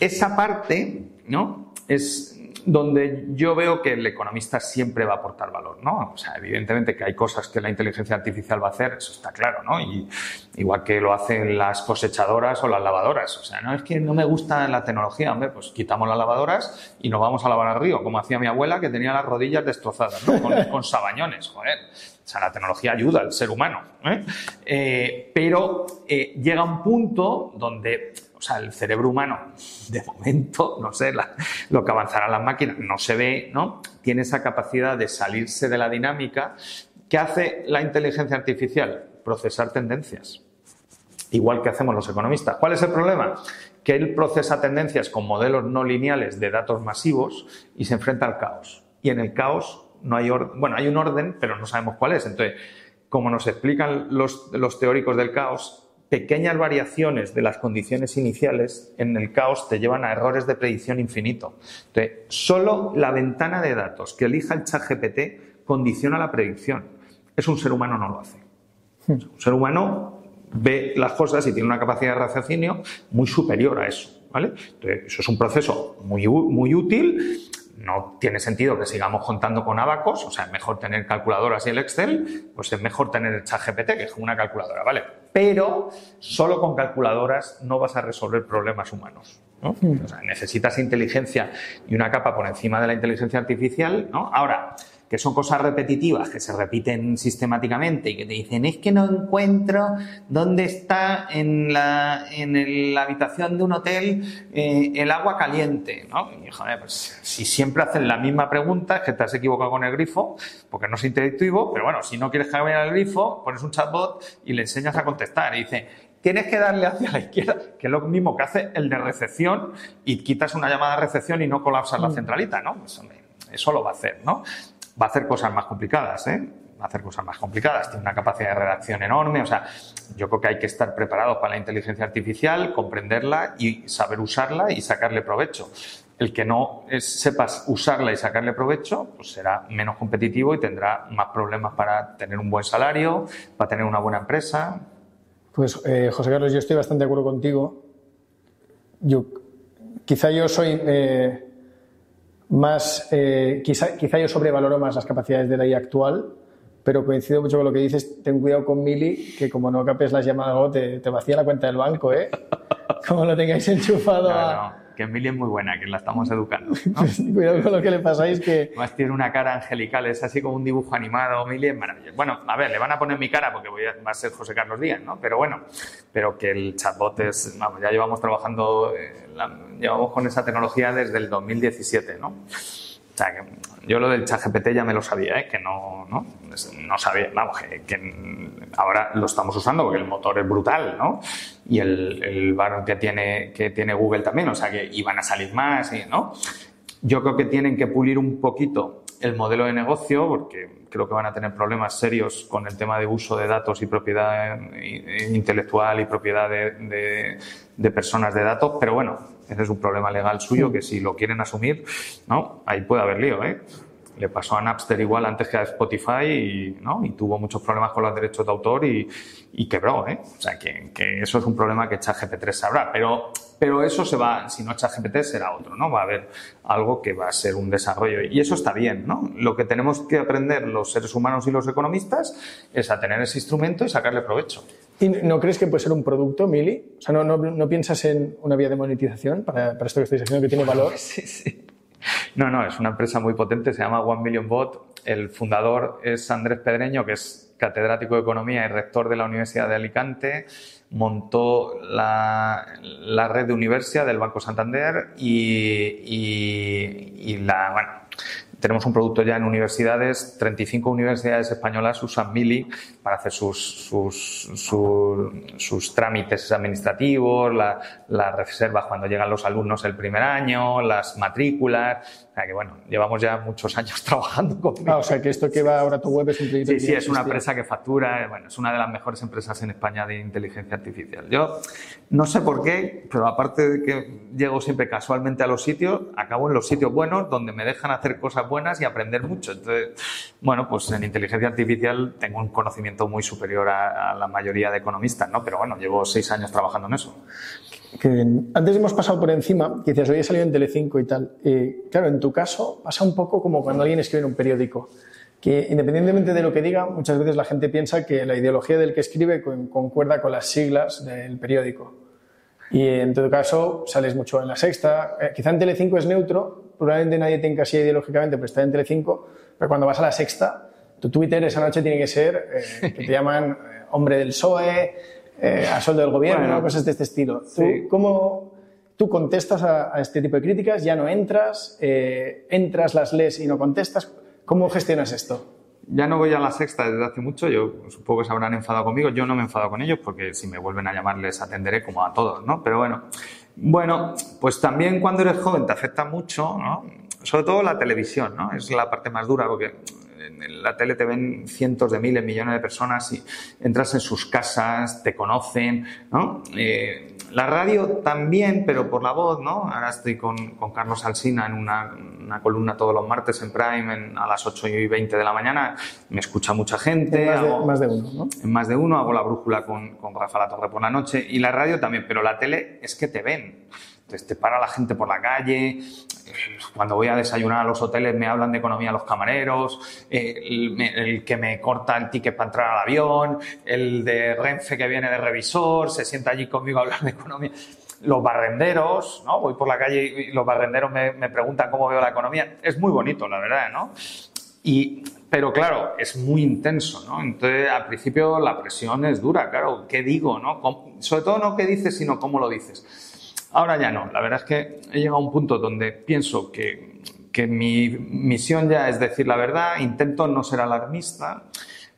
esa parte, ¿no? Es donde yo veo que el economista siempre va a aportar valor, ¿no? O sea, evidentemente que hay cosas que la inteligencia artificial va a hacer, eso está claro, ¿no? Y igual que lo hacen las cosechadoras o las lavadoras. O sea, no es que no me gusta la tecnología, hombre, pues quitamos las lavadoras y nos vamos a lavar al río, como hacía mi abuela que tenía las rodillas destrozadas, ¿no? Con, sabañones, joder. O sea, la tecnología ayuda al ser humano. ¿eh? Eh, pero eh, llega un punto donde o sea, el cerebro humano, de momento, no sé, lo que avanzarán las máquinas, no se ve, ¿no? Tiene esa capacidad de salirse de la dinámica. ¿Qué hace la inteligencia artificial? Procesar tendencias. Igual que hacemos los economistas. ¿Cuál es el problema? Que él procesa tendencias con modelos no lineales de datos masivos y se enfrenta al caos. Y en el caos no hay orden, bueno, hay un orden, pero no sabemos cuál es. Entonces, como nos explican los, los teóricos del caos, pequeñas variaciones de las condiciones iniciales en el caos te llevan a errores de predicción infinito. Entonces, solo la ventana de datos que elija el chat GPT condiciona la predicción. Es un ser humano no lo hace. Hmm. Un ser humano ve las cosas y tiene una capacidad de raciocinio muy superior a eso. ¿vale? Entonces, eso es un proceso muy, muy útil no tiene sentido que sigamos contando con abacos, o sea, es mejor tener calculadoras y el Excel, pues es mejor tener el ChatGPT, que es una calculadora, ¿vale? Pero solo con calculadoras no vas a resolver problemas humanos. ¿no? Hmm. O sea, necesitas inteligencia y una capa por encima de la inteligencia artificial, ¿no? Ahora, que son cosas repetitivas, que se repiten sistematamente y que te dicen, es que no encuentro dónde está en la, en la habitación de un hotel eh, el agua caliente, ¿no? Y joder, pues si siempre hacen la misma pregunta, es que te has equivocado con el grifo, porque no es interactivo, pero bueno, si no quieres vaya el grifo, pones un chatbot y le enseñas a contestar y dice, tienes que darle hacia la izquierda, que es lo mismo que hace el de recepción y quitas una llamada de recepción y no colapsas la mm. centralita, ¿no? Pues, eso lo va a hacer, ¿no? Va a hacer cosas más complicadas, ¿eh? Va a hacer cosas más complicadas, tiene una capacidad de redacción enorme, o sea, yo creo que hay que estar preparados para la inteligencia artificial, comprenderla y saber usarla y sacarle provecho. El que no sepas usarla y sacarle provecho, pues será menos competitivo y tendrá más problemas para tener un buen salario, para tener una buena empresa. Pues, eh, José Carlos, yo estoy bastante de acuerdo contigo. Quizá yo soy eh, más, eh, quizá, quizá yo sobrevaloro más las capacidades de la IA actual, pero coincido mucho con lo que dices, ten cuidado con Mili, que como no capes las llamadas te, te vacía la cuenta del banco, ¿eh? como lo tengáis enchufado a que Emilia es muy buena, que la estamos educando. Cuidado con lo que le pasáis que... Además tiene una cara angelical, es así como un dibujo animado, Emilia es maravilloso. Bueno, a ver, le van a poner mi cara porque voy a, va a ser José Carlos Díaz, ¿no? Pero bueno, pero que el chatbot es, vamos, ya llevamos trabajando, eh, llevamos con esa tecnología desde el 2017, ¿no? O sea, que yo lo del chat GPT ya me lo sabía, ¿eh? que no, no, no sabía, vamos, que, ahora lo estamos usando porque el motor es brutal, ¿no? Y el, el que tiene, que tiene Google también, o sea, que iban a salir más, ¿no? Yo creo que tienen que pulir un poquito el modelo de negocio, porque creo que van a tener problemas serios con el tema de uso de datos y propiedad intelectual y propiedad de, de personas de datos, pero bueno, ese es un problema legal suyo que si lo quieren asumir, ¿no? Ahí puede haber lío, ¿eh? Le pasó a Napster igual antes que a Spotify y, ¿no? y tuvo muchos problemas con los derechos de autor y, y quebró. ¿eh? O sea, que, que, eso es un problema que ChatGPT sabrá. Pero, pero eso se va, si no ChatGPT será otro, ¿no? Va a haber algo que va a ser un desarrollo. Y eso está bien, ¿no? Lo que tenemos que aprender los seres humanos y los economistas es a tener ese instrumento y sacarle provecho. ¿Y no crees que puede ser un producto, Mili? O sea, ¿no, no, piensas en una vía de monetización para, para esto que estáis haciendo que tiene valor? Sí, sí. No, no, es una empresa muy potente, se llama One Million Bot. El fundador es Andrés Pedreño, que es catedrático de Economía y rector de la Universidad de Alicante. Montó la, red de Universidad del Banco Santander y, y, y la, bueno, tenemos un producto ya en universidades, 35 universidades españolas usan Mili para hacer sus, sus, sus, trámites administrativos, la, las reservas cuando llegan los alumnos el primer año, las matrículas. Sea que bueno, llevamos ya muchos años trabajando con ah, o sea que esto que va ahora a tu web es un Sí, sí, es una empresa que factura, eh, bueno, es una de las mejores empresas en España de inteligencia artificial. Yo no sé por qué, pero aparte de que llego siempre casualmente a los sitios, acabo en los sitios buenos donde me dejan hacer cosas buenas y aprender mucho. Entonces, bueno, pues en inteligencia artificial tengo un conocimiento muy superior a, la mayoría de economistas, ¿no? Pero bueno, llevo seis años trabajando en eso. Que antes hemos pasado por encima, que decías, hoy he salido en Telecinco y tal. claro, en tu caso pasa un poco como cuando alguien escribe en un periódico que independientemente de lo que diga, muchas veces la gente piensa que la ideología del que escribe concuerda con las siglas del periódico. Y en todo caso, sales mucho en la sexta. Eh, quizá en Telecinco es neutro, probablemente nadie te encasilla ideológicamente, pero está en Telecinco. Pero cuando vas a la sexta, tu Twitter esa noche tiene que ser eh, que te llaman eh, hombre del PSOE, a sueldo del gobierno, cosas de este estilo. ¿Tú, ¿Cómo tú contestas a, a, este tipo de críticas? ¿Ya no entras? ¿Entras, las lees y no contestas? ¿Cómo gestionas esto? ya no voy a la sexta desde hace mucho, yo supongo que se habrán enfadado conmigo, yo no me he enfadado con ellos porque si me vuelven a llamar les atenderé como a todos, ¿no? Pero bueno, bueno, pues también cuando eres joven te afecta mucho, ¿no? Sobre todo la televisión, ¿no? Es la parte más dura porque en la tele te ven cientos de miles, millones de personas y entras en sus casas, te conocen, ¿no? Eh, la radio también, pero por la voz, ¿no? Ahora estoy con, con Carlos Alsina en una, una, columna todos los martes en Prime a las 8 y 20 de la mañana. Me escucha mucha gente. más, de, más, de, uno, ¿no? En más de uno. Hago la brújula con, con Rafa La Torre por la noche. Y la radio también, pero la tele es que te ven. Te para la gente por la calle, cuando voy a desayunar a los hoteles me hablan de economía los camareros, el, que me corta el ticket para entrar al avión, el de Renfe que viene de revisor, se sienta allí conmigo a hablar de economía. Los barrenderos, ¿no? Voy por la calle y los barrenderos me, me preguntan cómo veo la economía. Es muy bonito, la verdad, ¿no? Y, pero claro, es muy intenso, ¿no? Entonces, al principio la presión es dura, claro, ¿qué digo, no? Sobre todo no qué dices, sino cómo lo dices. Ahora ya no. La verdad es que he llegado a un punto donde pienso que, que mi misión ya es decir la verdad, intento no ser alarmista,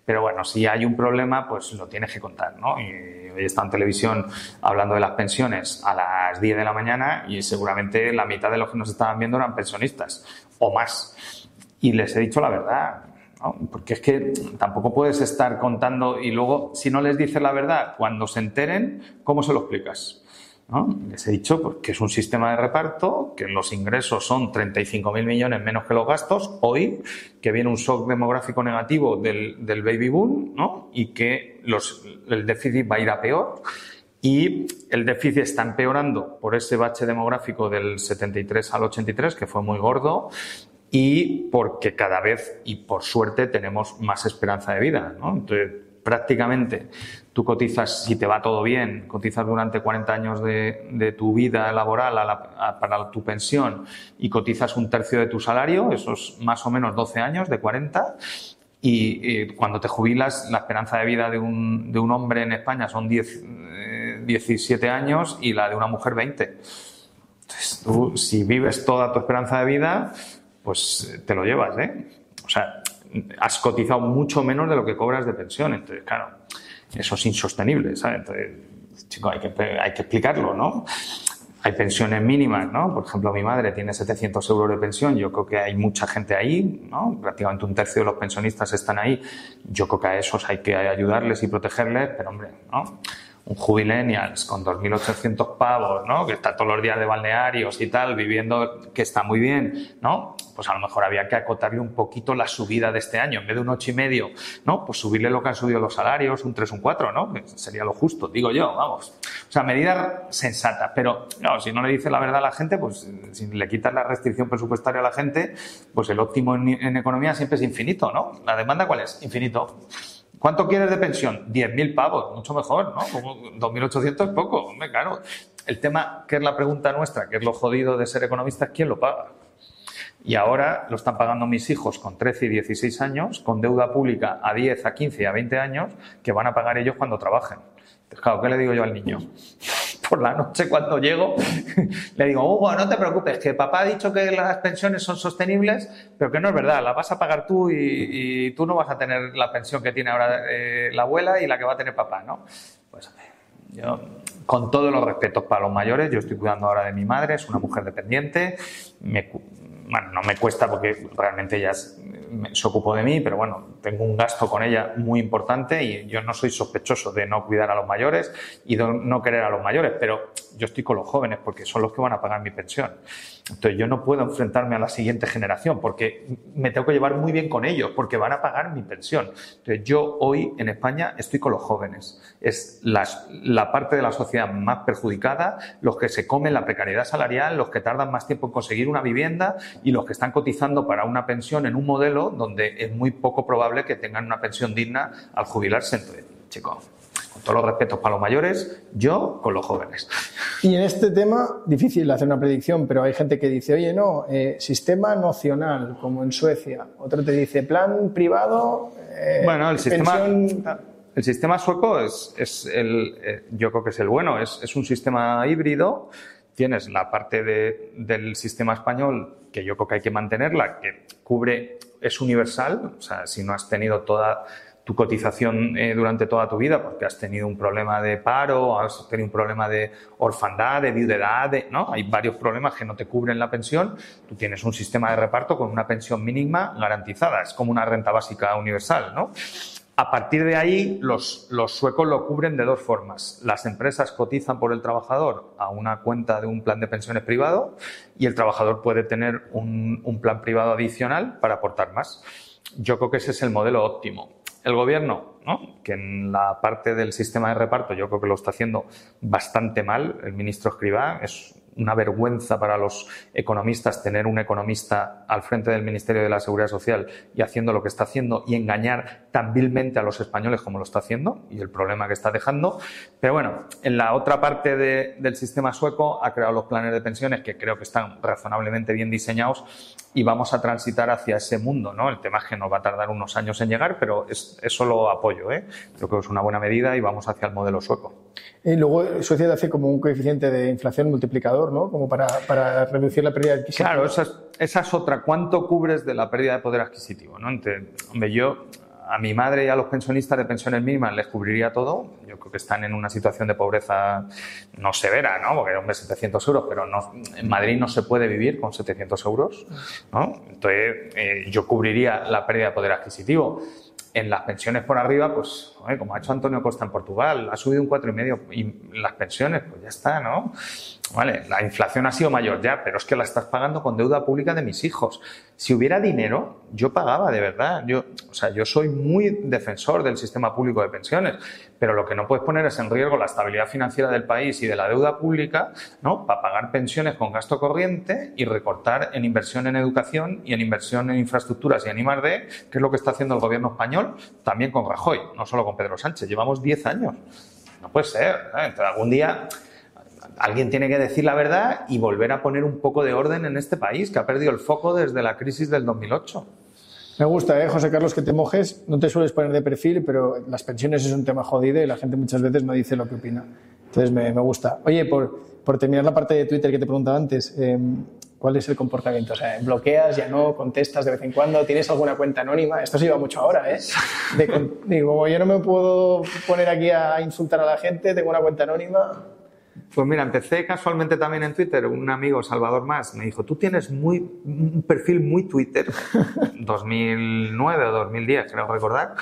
pero bueno, si hay un problema, pues lo tienes que contar, ¿no? Y hoy estado en televisión hablando de las pensiones a las 10 de la mañana y seguramente la mitad de los que nos estaban viendo eran pensionistas o más. Y les he dicho la verdad, ¿no? Porque es que tampoco puedes estar contando y luego, si no les dices la verdad, cuando se enteren, ¿cómo se lo explicas? Les he dicho pues, que es un sistema de reparto, que los ingresos son 35.000 millones menos que los gastos hoy, que viene un shock demográfico negativo del, baby boom ¿no? y que los, el déficit va a ir a peor. Y el déficit está empeorando por ese bache demográfico del 73 al 83, que fue muy gordo, y porque cada vez, y por suerte, tenemos más esperanza de vida. ¿no? Entonces, prácticamente tú cotizas, si te va todo bien, cotizas durante 40 años de, tu vida laboral para tu pensión y cotizas un tercio de tu salario, esos más o menos 12 años de 40, y cuando te jubilas, la esperanza de vida de un, de un hombre en España son 10, 17 eh, años y la de una mujer 20. Entonces, tú, si vives toda tu esperanza de vida, pues eh, te lo llevas, ¿eh? O sea, has cotizado mucho menos de lo que cobras de pensión. Entonces, claro, eso es insostenible, ¿sabes? Entonces, chico, hay que, hay que explicarlo, ¿no? Hay pensiones mínimas, ¿no? Por ejemplo, mi madre tiene 700 euros de pensión. Yo creo que hay mucha gente ahí, ¿no? Prácticamente un tercio de los pensionistas están ahí. Yo creo que a esos hay que ayudarles y protegerles, pero hombre, ¿no? Un jubilenials con 2.800 pavos, ¿no? Que está todos los días de balnearios y tal, viviendo, que está muy bien, ¿no? Pues a lo mejor había que acotarle un poquito la subida de este año. En vez de un ocho y medio, ¿no? Pues subirle lo que han subido los salarios, un 3, un 4, ¿no? Sería lo justo, digo yo, vamos. O sea, medida sensata. Pero, no, si no le dices la verdad a la gente, pues si le quitas la restricción presupuestaria a la gente, pues el óptimo en, en economía siempre es infinito, ¿no? ¿La demanda cuál es? Infinito. ¿Cuánto quieres de pensión? 10.000 pavos, mucho mejor, ¿no? Como 2.800 es poco, hombre, claro. El tema, que es la pregunta nuestra, que es lo jodido de ser economista, ¿quién lo paga? Y ahora lo están pagando mis hijos con 13 y 16 años, con deuda pública a 10, a 15 y a 20 años, que van a pagar ellos cuando trabajen. Claro, ¿qué le digo yo al niño? por la noche cuando llego, le digo, Hugo, no te preocupes, que papá ha dicho que las pensiones son sostenibles, pero que no es verdad, la vas a pagar tú y, tú no vas a tener la pensión que tiene ahora eh, la abuela y la que va a tener papá, ¿no? Pues yo, con todos los respetos para los mayores, yo estoy cuidando ahora de mi madre, es una mujer dependiente, me, bueno, no me cuesta porque realmente ella se ocupó de mí, pero bueno, tengo un gasto con ella muy importante y yo no soy sospechoso de no cuidar a los mayores y de no querer a los mayores, pero yo estoy con los jóvenes porque son los que van a pagar mi pensión. Entonces yo no puedo enfrentarme a la siguiente generación porque me tengo que llevar muy bien con ellos porque van a pagar mi pensión. Entonces yo hoy en España estoy con los jóvenes. Es la, la parte de la sociedad más perjudicada, los que se comen la precariedad salarial, los que tardan más tiempo en conseguir una vivienda y los que están cotizando para una pensión en un modelo donde es muy poco probable que tengan una pensión digna al jubilarse. Entonces, chicos, con todos los respetos para los mayores, yo con los jóvenes. Y en este tema, difícil hacer una predicción, pero hay gente que dice, oye, no, eh, sistema nacional, como en Suecia. Otro te dice, plan privado. Eh, bueno, el sistema, el sistema sueco es, es el, eh, yo creo que es el bueno, es, es un sistema híbrido. Tienes la parte de, del sistema español, que yo creo que hay que mantenerla, que cubre, es universal, o sea, si no has tenido toda tu cotización eh, durante toda tu vida porque has tenido un problema de paro, has tenido un problema de orfandad, de viudedad, ¿no? Hay varios problemas que no te cubren la pensión. Tú tienes un sistema de reparto con una pensión mínima garantizada. Es como una renta básica universal, ¿no? A partir de ahí, los, los, suecos lo cubren de dos formas. Las empresas cotizan por el trabajador a una cuenta de un plan de pensiones privado y el trabajador puede tener un, un plan privado adicional para aportar más. Yo creo que ese es el modelo óptimo el gobierno, ¿no? que en la parte del sistema de reparto yo creo que lo está haciendo bastante mal, el ministro Escribá, es una vergüenza para los economistas tener un economista al frente del Ministerio de la Seguridad Social y haciendo lo que está haciendo y engañar tan vilmente a los españoles como lo está haciendo y el problema que está dejando. Pero bueno, en la otra parte del sistema sueco ha creado los planes de pensiones que creo que están razonablemente bien diseñados y vamos a transitar hacia ese mundo, ¿no? El tema es que nos va a tardar unos años en llegar, pero es, eso lo apoyo, ¿eh? Creo que es una buena medida y vamos hacia el modelo sueco. Y luego Suecia hace como un coeficiente de inflación multiplicador, ¿no? Como para, para reducir la pérdida adquisitiva. Claro, esa es, esa es, otra. ¿Cuánto cubres de la pérdida de poder adquisitivo? ¿no? hombre, yo a mi madre y a los pensionistas de pensiones mínimas les cubriría todo. Yo creo que están en una situación de pobreza no severa, ¿no? Porque, hombre, 700 euros, pero no, en Madrid no se puede vivir con 700 euros, ¿no? Entonces, eh, yo cubriría la pérdida de poder adquisitivo. En las pensiones por arriba, pues, como ha hecho Antonio Costa en Portugal, ha subido un 4,5 y las pensiones, pues ya está, ¿no? Vale, la inflación ha sido mayor ya, pero es que la estás pagando con deuda pública de mis hijos. Si hubiera dinero, yo pagaba de verdad. Yo, o sea, yo soy muy defensor del sistema público de pensiones, pero lo que no puedes poner es en riesgo la estabilidad financiera del país y de la deuda pública, ¿no? Para pagar pensiones con gasto corriente y recortar en inversión en educación y en inversión en infraestructuras y en I+D, que es lo que está haciendo el gobierno español, también con Rajoy, no solo con Pedro Sánchez. Llevamos 10 años. No puede ser. ¿eh? Entonces, algún día alguien tiene que decir la verdad y volver a poner un poco de orden en este país, que ha perdido el foco desde la crisis del 2008. Me gusta, ¿eh, José Carlos, que te mojes. No te sueles poner de perfil, pero las pensiones es un tema jodido y la gente muchas veces no dice lo que opina. Entonces me, gusta. Oye, por, por, terminar la parte de Twitter que te preguntaba antes, em, ¿cuál es el comportamiento? O sea, ¿bloqueas, ya no, contestas de vez en cuando? ¿Tienes alguna cuenta anónima? Esto se lleva mucho ahora, ¿eh? digo, yo no me puedo poner aquí a insultar a la gente, tengo una cuenta anónima. Pues mira, empecé casualmente también en Twitter. Un amigo, Salvador Más, me dijo, tú tienes muy, un perfil muy Twitter, 2009 o 2010, creo recordar,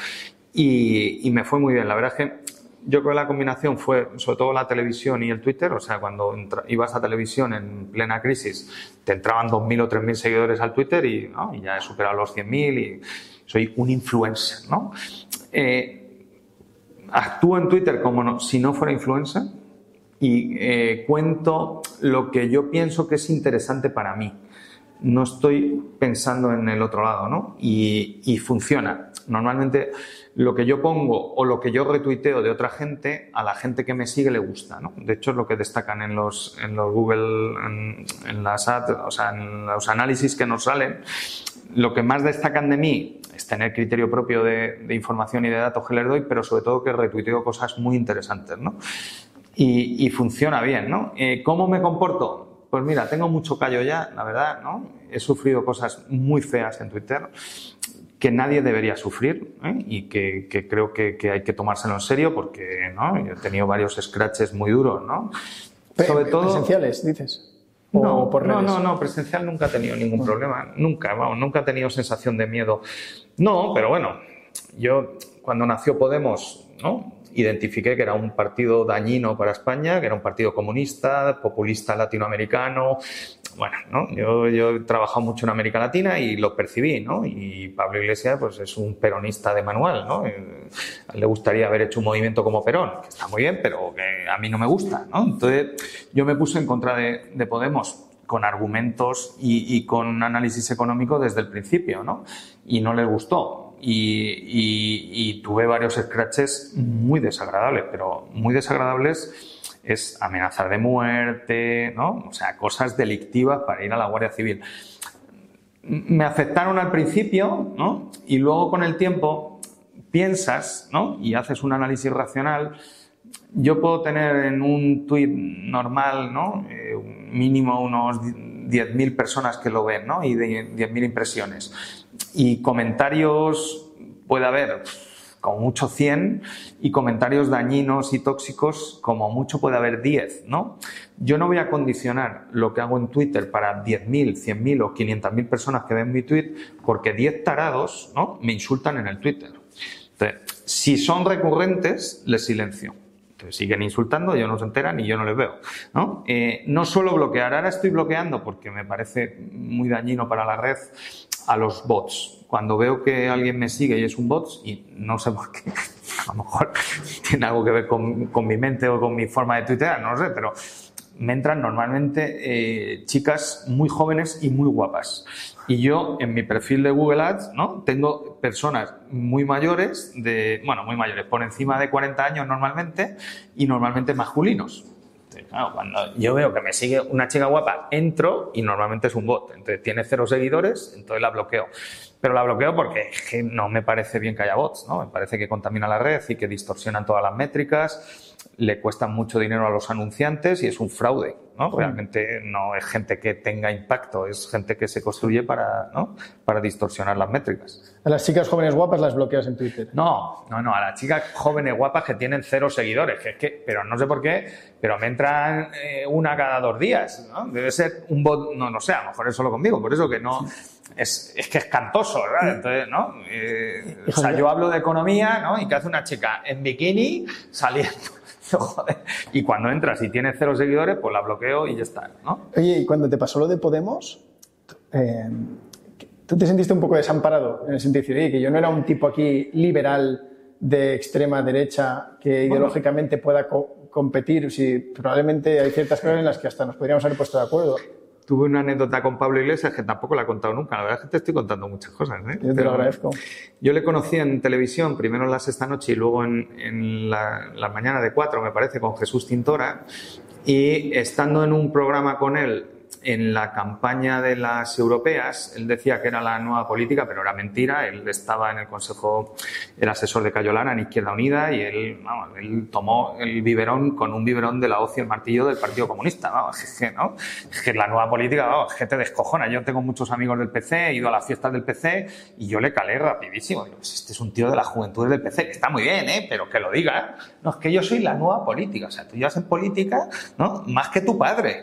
y, y me fue muy bien. La verdad es que yo creo que la combinación fue sobre todo la televisión y el Twitter, o sea, cuando ibas a televisión en plena crisis, te entraban 2.000 o 3.000 seguidores al Twitter y, ¿no? y, ya he superado los 100.000 y soy un influencer, ¿no? Eh, actúo en Twitter como si no fuera influencer, y eh, cuento lo que yo pienso que es interesante para mí. No estoy pensando en el otro lado, ¿no? Y, y, funciona. Normalmente lo que yo pongo o lo que yo retuiteo de otra gente, a la gente que me sigue le gusta, ¿no? De hecho, es lo que destacan en los, en los Google, en, en las ads, o sea, en los análisis que nos salen. Lo que más destacan de mí es tener criterio propio de, de información y de datos que les doy, pero sobre todo que retuiteo cosas muy interesantes, ¿no? Y, funciona bien, ¿no? Eh, ¿Cómo me comporto? Pues mira, tengo mucho callo ya, la verdad, ¿no? He sufrido cosas muy feas en Twitter que nadie debería sufrir ¿eh? y que, creo que, hay que tomárselo en serio porque ¿no? he tenido varios scratches muy duros, ¿no? Sobre todo, ¿Presenciales, dices? No, por no, no, no, presencial nunca he tenido ningún problema, nunca, vamos, nunca he tenido sensación de miedo. No, pero bueno, yo cuando nació Podemos, ¿no? identifiqué que era un partido dañino para España, que era un partido comunista, populista latinoamericano. Bueno, ¿no? yo, yo he trabajado mucho en América Latina y lo percibí, ¿no? Y Pablo Iglesias pues, es un peronista de manual, ¿no? Eh, le gustaría haber hecho un movimiento como Perón, que está muy bien, pero que a mí no me gusta, ¿no? Entonces yo me puse en contra de, de Podemos con argumentos y, y, con análisis económico desde el principio, ¿no? Y no les gustó y, tuve varios scratches muy desagradables, pero muy desagradables es amenazar de muerte, ¿no? O sea, cosas delictivas para ir a la Guardia Civil. Me afectaron al principio, ¿no? Y luego con el tiempo piensas, ¿no? Y haces un análisis racional. Yo puedo tener en un tuit normal, ¿no? Eh, mínimo unos 10.000 personas que lo ven, ¿no? Y 10.000 impresiones y comentarios puede haber como mucho 100 y comentarios dañinos y tóxicos como mucho puede haber 10, ¿no? Yo no voy a condicionar lo que hago en Twitter para 10.000, 100.000 o 500.000 personas que ven mi tweet porque 10 tarados, ¿no? Me insultan en el Twitter. Entonces, si son recurrentes, les silencio. Entonces siguen insultando, ellos no se enteran y yo no les veo. ¿no? Eh, no solo bloquear, ahora estoy bloqueando porque me parece muy dañino para la red a los bots. Cuando veo que alguien me sigue y es un bot, y no sé por qué, a lo mejor tiene algo que ver con, mi mente o con mi forma de tuitear, no lo sé, pero me entran normalmente eh, chicas muy jóvenes y muy guapas. Y yo en mi perfil de Google Ads, ¿no? Tengo personas muy mayores, de, bueno, muy mayores, por encima de 40 años normalmente, y normalmente masculinos cuando yo veo que me sigue una chica guapa, entro y normalmente es un bot. Entonces tiene cero seguidores, entonces la bloqueo. Pero la bloqueo porque no me parece bien que haya bots, ¿no? Me parece que contamina la red y que distorsionan todas las métricas, le cuestan mucho dinero a los anunciantes y es un fraude. ¿No? Realmente no es gente que tenga impacto, es gente que se construye para, ¿no? para distorsionar las métricas. ¿A las chicas jóvenes guapas las bloqueas en Twitter? No, no, no, a las chicas jóvenes guapas que tienen cero seguidores, que es que, pero no sé por qué, pero me entran eh, una cada dos días, ¿no? Debe ser un bot, no, no sé, a lo mejor es solo conmigo, por eso que no, es, es que es cantoso, ¿verdad? Entonces, ¿no? Eh, o sea, yo hablo de economía, ¿no? Y que hace una chica en bikini saliendo Y cuando entras y tienes cero seguidores, pues la bloqueo y ya está, ¿no? Oye, y cuando te pasó lo de Podemos, eh, ¿Tú te sentiste un poco desamparado en el sentido de que yo no era un tipo aquí liberal de extrema derecha que ideológicamente pueda competir? Si probablemente hay ciertas cosas en las que hasta nos podríamos haber puesto de acuerdo. Tuve una anécdota con Pablo Iglesias que tampoco la he contado nunca. La verdad es que te estoy contando muchas cosas. ¿eh? Yo te lo agradezco. Yo le conocí en televisión, primero en la sexta noche y luego en, la, la, mañana de cuatro, me parece, con Jesús Tintora. Y estando en un programa con él en la campaña de las europeas, él decía que era la nueva política, pero era mentira. Él estaba en el Consejo, el asesor de Cayolana en Izquierda Unida y él, él tomó el biberón con un biberón de la hoz y el martillo del Partido Comunista. Vamos, es que, ¿no? Es que la nueva política, vamos, es que te descojona. Yo tengo muchos amigos del PC, he ido a las fiestas del PC y yo le calé rapidísimo. Digo, pues este es un tío de la juventud del PC, que está muy bien, ¿eh? Pero que lo diga. No, es que yo soy la nueva política. O sea, tú llevas en política, ¿no? Más que tu padre.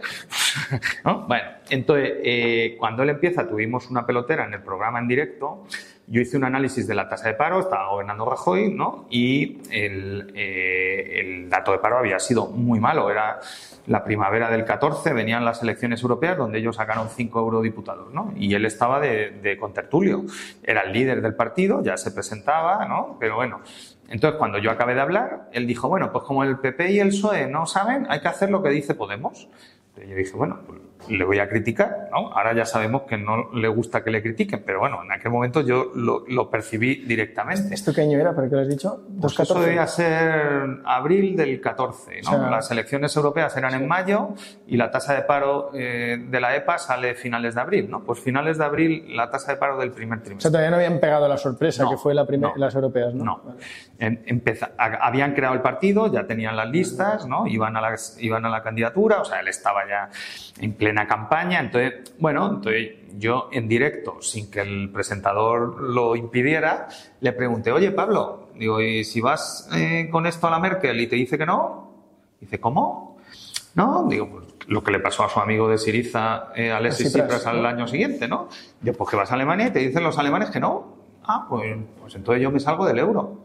¿no? Bueno, entonces, eh, cuando él empieza, tuvimos una pelotera en el programa en directo. Yo hice un análisis de la tasa de paro, estaba gobernando Rajoy, ¿no? Y el, eh, el, dato de paro había sido muy malo. Era la primavera del 14, venían las elecciones europeas donde ellos sacaron cinco eurodiputados, ¿no? Y él estaba de, de contertulio. Era el líder del partido, ya se presentaba, ¿no? Pero bueno, entonces, cuando yo acabé de hablar, él dijo, bueno, pues como el PP y el PSOE no saben, hay que hacer lo que dice Podemos. Entonces yo dije, bueno, pues le voy a criticar, ¿no? Ahora ya sabemos que no le gusta que le critiquen, pero bueno, en aquel momento yo lo, percibí directamente. ¿Esto qué año era? ¿Para qué lo has dicho? Pues eso debía ser abril del 14, ¿no? Las elecciones europeas eran en mayo y la tasa de paro eh, de la EPA sale finales de abril, ¿no? Pues finales de abril la tasa de paro del primer trimestre. O sea, todavía no habían pegado la sorpresa que fue la las europeas, ¿no? No. habían creado el partido, ya tenían las listas, ¿no? Iban a, las, iban a la candidatura, o sea, él estaba ya en plena campaña. Entonces, bueno, entonces yo en directo, sin que el presentador lo impidiera, le pregunté, oye Pablo, digo, ¿y si vas eh, con esto a la Merkel y te dice que no? Dice, ¿cómo? No, digo, pues lo que le pasó a su amigo de Siriza, eh, Alexis Tsipras, al año siguiente, ¿no? Digo, pues que vas a Alemania y te dicen los alemanes que no. Ah, pues, pues entonces yo me salgo del euro.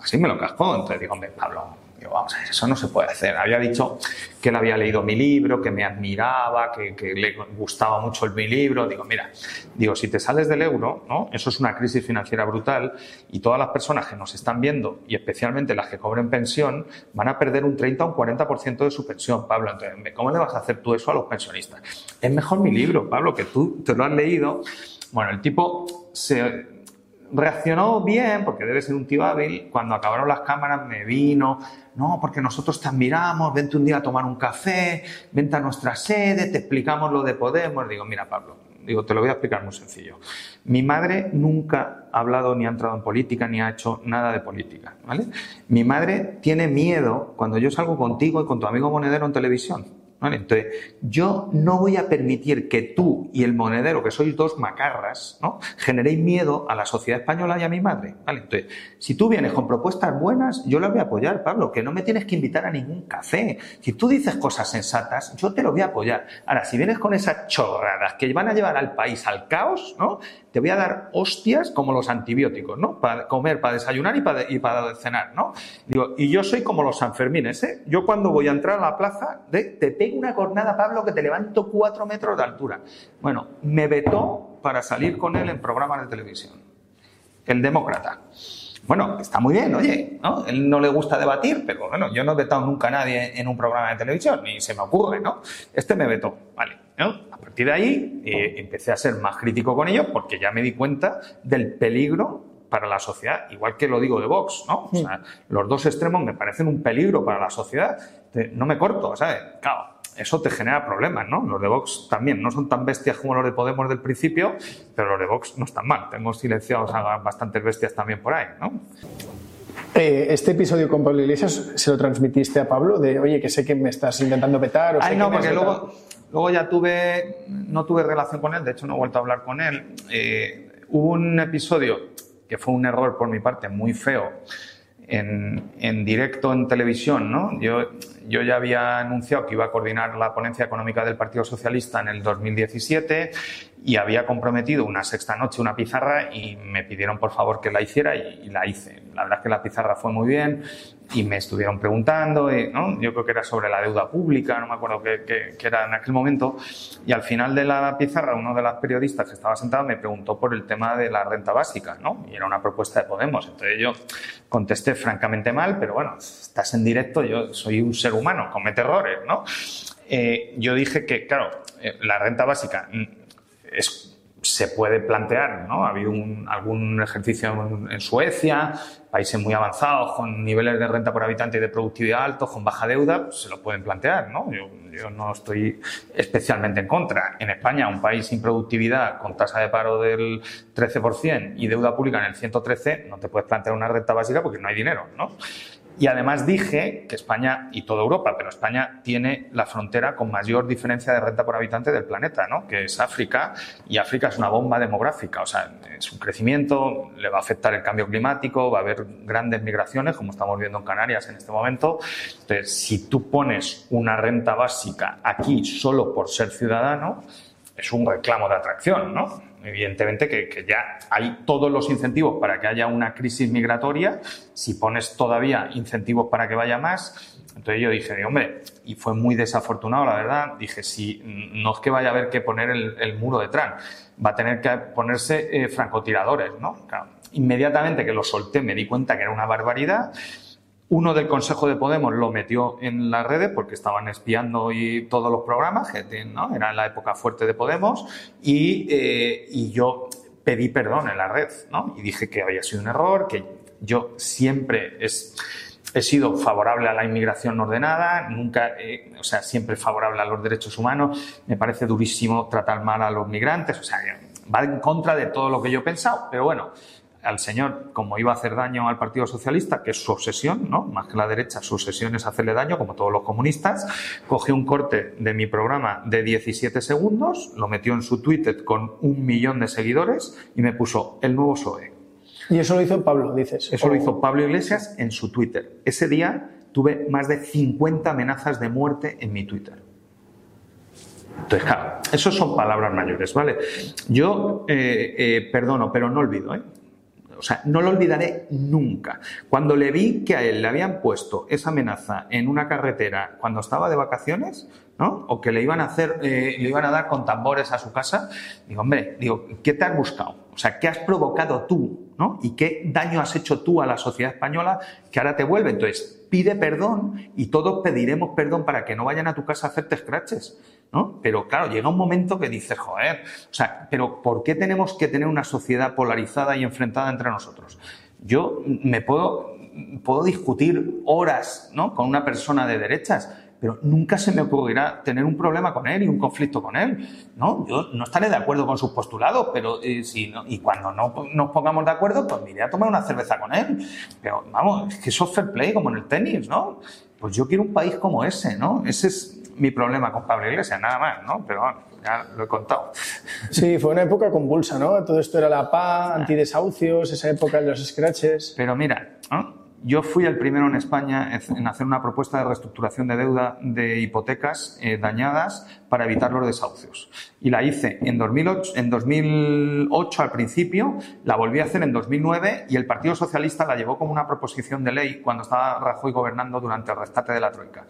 Así me lo cascó. Entonces digo, hombre, Pablo, Digo, vamos a ver, eso no se puede hacer. Había dicho que él había leído mi libro, que me admiraba, que, le gustaba mucho el, mi libro. Digo, mira, digo, si te sales del euro, ¿no? Eso es una crisis financiera brutal y todas las personas que nos están viendo, y especialmente las que cobren pensión, van a perder un 30 o un 40% de su pensión, Pablo. Entonces, ¿cómo le vas a hacer tú eso a los pensionistas? Es mejor mi libro, Pablo, que tú te lo has leído. Bueno, el tipo se reaccionó bien, porque debe ser un tío hábil. Cuando acabaron las cámaras me vino, no, porque nosotros te admiramos, vente un día a tomar un café, vente a nuestra sede, te explicamos lo de Podemos. Digo, mira Pablo, digo, te lo voy a explicar muy sencillo. Mi madre nunca ha hablado ni ha entrado en política ni ha hecho nada de política, ¿vale? Mi madre tiene miedo cuando yo salgo contigo y con tu amigo monedero en televisión. Entonces, yo no voy a permitir que tú y el monedero, que sois dos macarras, ¿no? generéis miedo a la sociedad española y a mi madre. ¿vale? Entonces, si tú vienes con propuestas buenas, yo las voy a apoyar, Pablo, que no me tienes que invitar a ningún café. Si tú dices cosas sensatas, yo te lo voy a apoyar. Ahora, si vienes con esas chorradas que van a llevar al país al caos, ¿no? te voy a dar hostias como los antibióticos, ¿no? Para comer, para desayunar y para, cenar, ¿no? Y yo soy como los Sanfermines, ¿eh? Yo cuando voy a entrar a la plaza, de, te una cornada, Pablo, que te levanto cuatro metros de altura. Bueno, me vetó para salir con él en programas de televisión. El demócrata. Bueno, está muy bien, oye, ¿no? Él no le gusta debatir, pero bueno, yo no he vetado nunca a nadie en un programa de televisión, ni se me ocurre, ¿no? Este me vetó, vale, ¿no? A partir de ahí eh, empecé a ser más crítico con ellos porque ya me di cuenta del peligro para la sociedad, igual que lo digo de Vox, ¿no? O sea, los dos extremos me parecen un peligro para la sociedad. No me corto, ¿sabes? Claro, eso te genera problemas, ¿no? Los de Vox también no son tan bestias como los de Podemos del principio, pero los de Vox no están mal. Tengo silenciados a bastantes bestias también por ahí, ¿no? Eh, este episodio con Pablo Iglesias se lo transmitiste a Pablo de, oye, que sé que me estás intentando vetar. O Ay, no, porque luego, luego ya tuve, no tuve relación con él, de hecho no he vuelto a hablar con él. Eh, hubo un episodio que fue un error por mi parte muy feo en, en directo en televisión, ¿no? Yo, yo ya había anunciado que iba a coordinar la ponencia económica del Partido Socialista en el 2017 y había comprometido una sexta noche una pizarra y me pidieron por favor que la hiciera y, la hice. La verdad es que la pizarra fue muy bien y me estuvieron preguntando, y, ¿no? yo creo que era sobre la deuda pública, no me acuerdo qué, era en aquel momento, y al final de la pizarra uno de los periodistas que estaba sentado me preguntó por el tema de la renta básica, ¿no? y era una propuesta de Podemos. Entonces yo contesté francamente mal, pero bueno, estás en directo, yo soy un ser humano, comete errores, ¿no? Eh, yo dije que, claro, eh, la renta básica mm, es se puede plantear, ¿no? Ha habido algún ejercicio en, Suecia, países muy avanzados, con niveles de renta por habitante y de productividad altos, con baja deuda, pues se lo pueden plantear, ¿no? Yo, no estoy especialmente en contra. En España, un país sin productividad, con tasa de paro del 13% y deuda pública en el 113, no te puedes plantear una renta básica porque no hay dinero, ¿no? Y además dije que España y toda Europa, pero España tiene la frontera con mayor diferencia de renta por habitante del planeta, ¿no? que es África, y África es una bomba demográfica, o sea, es un crecimiento, le va a afectar el cambio climático, va a haber grandes migraciones, como estamos viendo en Canarias en este momento. Entonces, si tú pones una renta básica aquí solo por ser ciudadano, es un reclamo de atracción, ¿no? Evidentemente que, ya hay todos los incentivos para que haya una crisis migratoria. Si pones todavía incentivos para que vaya más, entonces yo dije, hombre, y fue muy desafortunado, la verdad. Dije, si no es que vaya a haber que poner el, muro de Trump, va a tener que ponerse eh, francotiradores, ¿no? Inmediatamente que lo solté me di cuenta que era una barbaridad uno del Consejo de Podemos lo metió en las redes porque estaban espiando y todos los programas, ¿no? era la época fuerte de Podemos, y, eh, yo pedí perdón en la red y dije que había sido un error, que yo siempre he sido favorable a la inmigración ordenada, nunca, o sea, siempre favorable a los derechos humanos. Me parece durísimo tratar mal a los migrantes, o sea, va en contra de todo lo que yo he pensado, pero bueno al señor, como iba a hacer daño al Partido Socialista, que es su obsesión, ¿no? Más que la derecha, su obsesión es hacerle daño, como todos los comunistas, cogió un corte de mi programa de 17 segundos, lo metió en su Twitter con un millón de seguidores y me puso el nuevo PSOE. Y eso lo hizo Pablo, dices. Eso lo hizo Pablo Iglesias en su Twitter. Ese día tuve más de 50 amenazas de muerte en mi Twitter. Entonces, claro, eso son palabras mayores, ¿vale? Yo eh, eh, perdono, pero no olvido, ¿eh? O sea, no lo olvidaré nunca. Cuando le vi que a él le habían puesto esa amenaza en una carretera cuando estaba de vacaciones, ¿no? O que le iban a hacer, eh, le iban a dar con tambores a su casa, digo, hombre, digo, ¿qué te has buscado? O sea, ¿qué has provocado tú, ¿no? Y qué daño has hecho tú a la sociedad española que ahora te vuelve. Entonces, pide perdón y todos pediremos perdón para que no vayan a tu casa a hacerte scratches. ¿No? Pero claro, llega un momento que dices, joder, o sea, pero ¿por qué tenemos que tener una sociedad polarizada y enfrentada entre nosotros? Yo me puedo, puedo discutir horas, ¿no? Con una persona de derechas, pero nunca se me ocurrirá tener un problema con él y un conflicto con él. ¿no? Yo no estaré de acuerdo con sus postulados, pero eh, si y cuando no nos pongamos de acuerdo, pues me iré a tomar una cerveza con él. Pero vamos, es que eso es fair play como en el tenis, ¿no? Pues yo quiero un país como ese, ¿no? Ese es mi problema con Pablo Iglesias, nada más, ¿no? Pero bueno, ya lo he contado. Sí, fue una época convulsa, ¿no? Todo esto era la PA, antidesahucios, esa época de los scratches. Pero mira, yo fui el primero en España en hacer una propuesta de reestructuración de deuda de hipotecas eh, dañadas para evitar los desahucios. Y la hice en 2008, en 2008 al principio, la volví a hacer en 2009 y el Partido Socialista la llevó como una proposición de ley cuando estaba Rajoy gobernando durante el rescate de la Troika.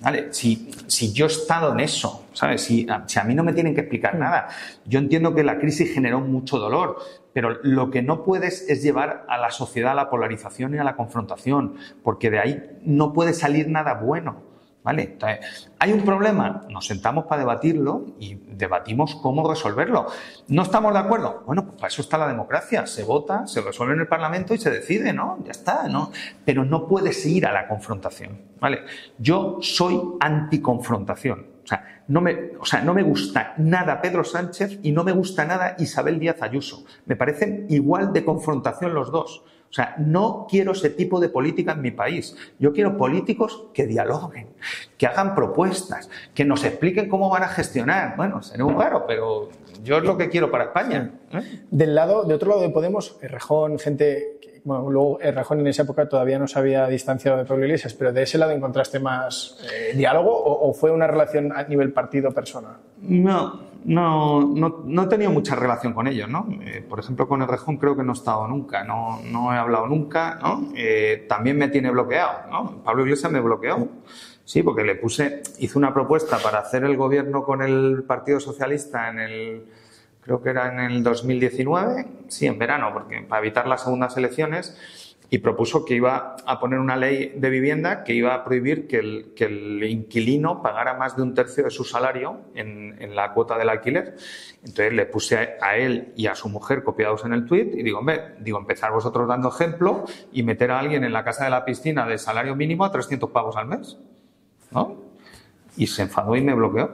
¿Vale? Si, si yo he estado en eso, ¿sabes? Si, si a mí no me tienen que explicar mm. nada. Yo entiendo que la crisis generó mucho dolor, pero lo que no puedes es llevar a la sociedad a la polarización y a la confrontación, porque de ahí no puede salir nada bueno. ¿Vale? Entonces, ¿hay un problema? Nos sentamos para debatirlo y debatimos cómo resolverlo. ¿No estamos de acuerdo? Bueno, pues para eso está la democracia. Se vota, se resuelve en el Parlamento y se decide, ¿no? Ya está, ¿no? Pero no puedes ir a la confrontación, ¿vale? Yo soy anticonfrontación. O sea, no me, o sea, no me gusta nada Pedro Sánchez y no me gusta nada Isabel Díaz Ayuso. Me parecen igual de confrontación los dos. O sea, no quiero ese tipo de política en mi país. Yo quiero políticos que dialoguen, que hagan propuestas, que nos expliquen cómo van a gestionar. Bueno, será un raro, pero yo es lo que quiero para España. ¿eh? Del lado, de otro lado de Podemos, Rejón, gente, bueno, luego Rejón en esa época todavía no se había distanciado de Pablo Iglesias, pero de ese lado encontraste más eh, diálogo o, o, fue una relación a nivel partido-persona? No, no, no, no, he tenido mucha relación con ellos, ¿no? Eh, por ejemplo, con el Rejón creo que no he estado nunca, no, no he hablado nunca, ¿no? Eh, también me tiene bloqueado, ¿no? Pablo Iglesias me bloqueó. Sí, porque le puse, hice una propuesta para hacer el gobierno con el Partido Socialista en el, creo que era en el 2019, sí, en verano, porque para evitar las segundas elecciones, y propuso que iba a poner una ley de vivienda que iba a prohibir que el, que el inquilino pagara más de un tercio de su salario en, en la cuota del alquiler. Entonces le puse a, él y a su mujer copiados en el tuit y digo, hombre, digo, empezar vosotros dando ejemplo y meter a alguien en la casa de la piscina de salario mínimo a 300 pavos al mes. ¿No? Y se enfadó y me bloqueó.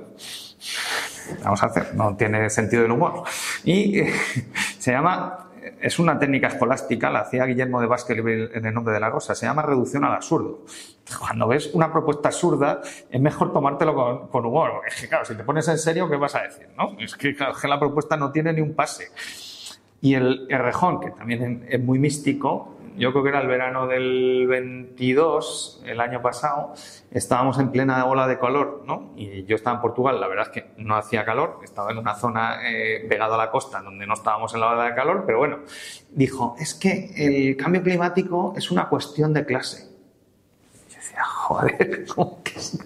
Vamos a hacer, no tiene sentido el humor. Y se llama es una técnica escolástica, la hacía Guillermo de Vázquez en el nombre de la rosa, se llama reducción al absurdo. Cuando ves una propuesta absurda, es mejor tomártelo con, con humor. Es que, claro, si te pones en serio, ¿qué vas a decir? ¿no? Es que, la propuesta no tiene ni un pase. Y el, el rejón, que también es muy místico, yo creo que era el verano del 22, el año pasado, estábamos en plena ola de calor, ¿no? Y yo estaba en Portugal, la verdad es que no hacía calor, estaba en una zona eh, pegada a la costa donde no estábamos en la ola de calor, pero bueno, dijo, es que el cambio climático es una cuestión de clase. Y yo decía, joder, ¿cómo que es?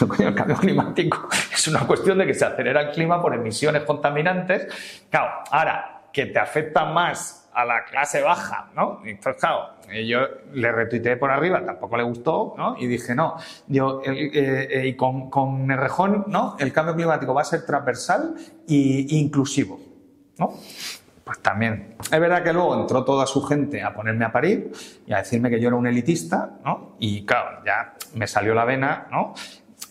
el cambio climático es una cuestión de que se acelera el clima por emisiones contaminantes. Claro, ahora, que te afecta más a la clase baja, ¿no? Entonces, claro, yo le retuiteé por arriba, tampoco le gustó, ¿no? Y dije, no, yo, eh, eh, y con, con Errejón, ¿no? El cambio climático va a ser transversal e inclusivo, ¿no? Pues también. Es verdad que luego entró toda su gente a ponerme a parir y a decirme que yo era un elitista, ¿no? Y claro, ya me salió la vena, ¿no?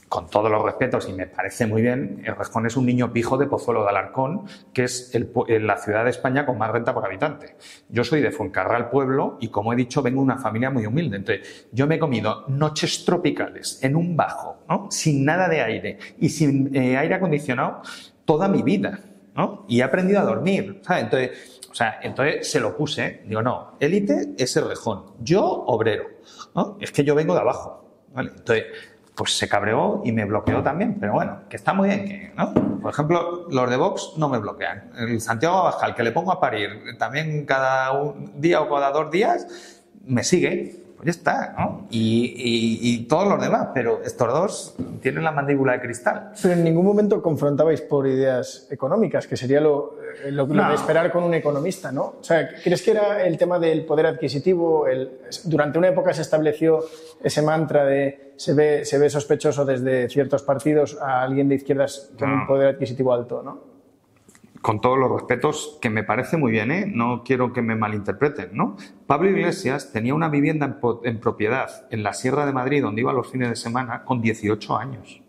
Con todos los respetos, y me parece muy bien, el Rejón es un niño pijo de Pozuelo de Alarcón, que es el, la ciudad de España con más renta por habitante. Yo soy de Fuencarral Pueblo y, como he dicho, vengo de una familia muy humilde. Entonces, yo me he comido noches tropicales en un bajo, ¿no? sin nada de aire y sin eh, aire acondicionado toda mi vida. ¿no? Y he aprendido a dormir. ¿sabes? Entonces, o sea, entonces se lo puse. Digo, no, élite es el Rejón. Yo, obrero. ¿no? Es que yo vengo de abajo. ¿vale? Entonces, pues se cabreó y me bloqueó también. Pero bueno, que está muy bien que, ¿no? Por ejemplo, los de Vox no me bloquean. El Santiago Abascal, que le pongo a parir también cada un día o cada dos días, me sigue. Pues ya está, ¿no? Y, y, y todos los demás, pero estos dos tienen la mandíbula de cristal. Pero en ningún momento confrontabais por ideas económicas, que sería lo, lo, lo No. de esperar con un economista, ¿no? O sea, ¿crees que era el tema del poder adquisitivo? El, durante una época se estableció ese mantra de se ve, se ve sospechoso desde ciertos partidos a alguien de izquierdas con No. un poder adquisitivo alto, ¿no? Con todos los respetos, que me parece muy bien, ¿eh? no quiero que me malinterpreten, ¿no? Pablo Iglesias tenía una vivienda en, en propiedad en la Sierra de Madrid, donde iba los fines de semana, con 18 años.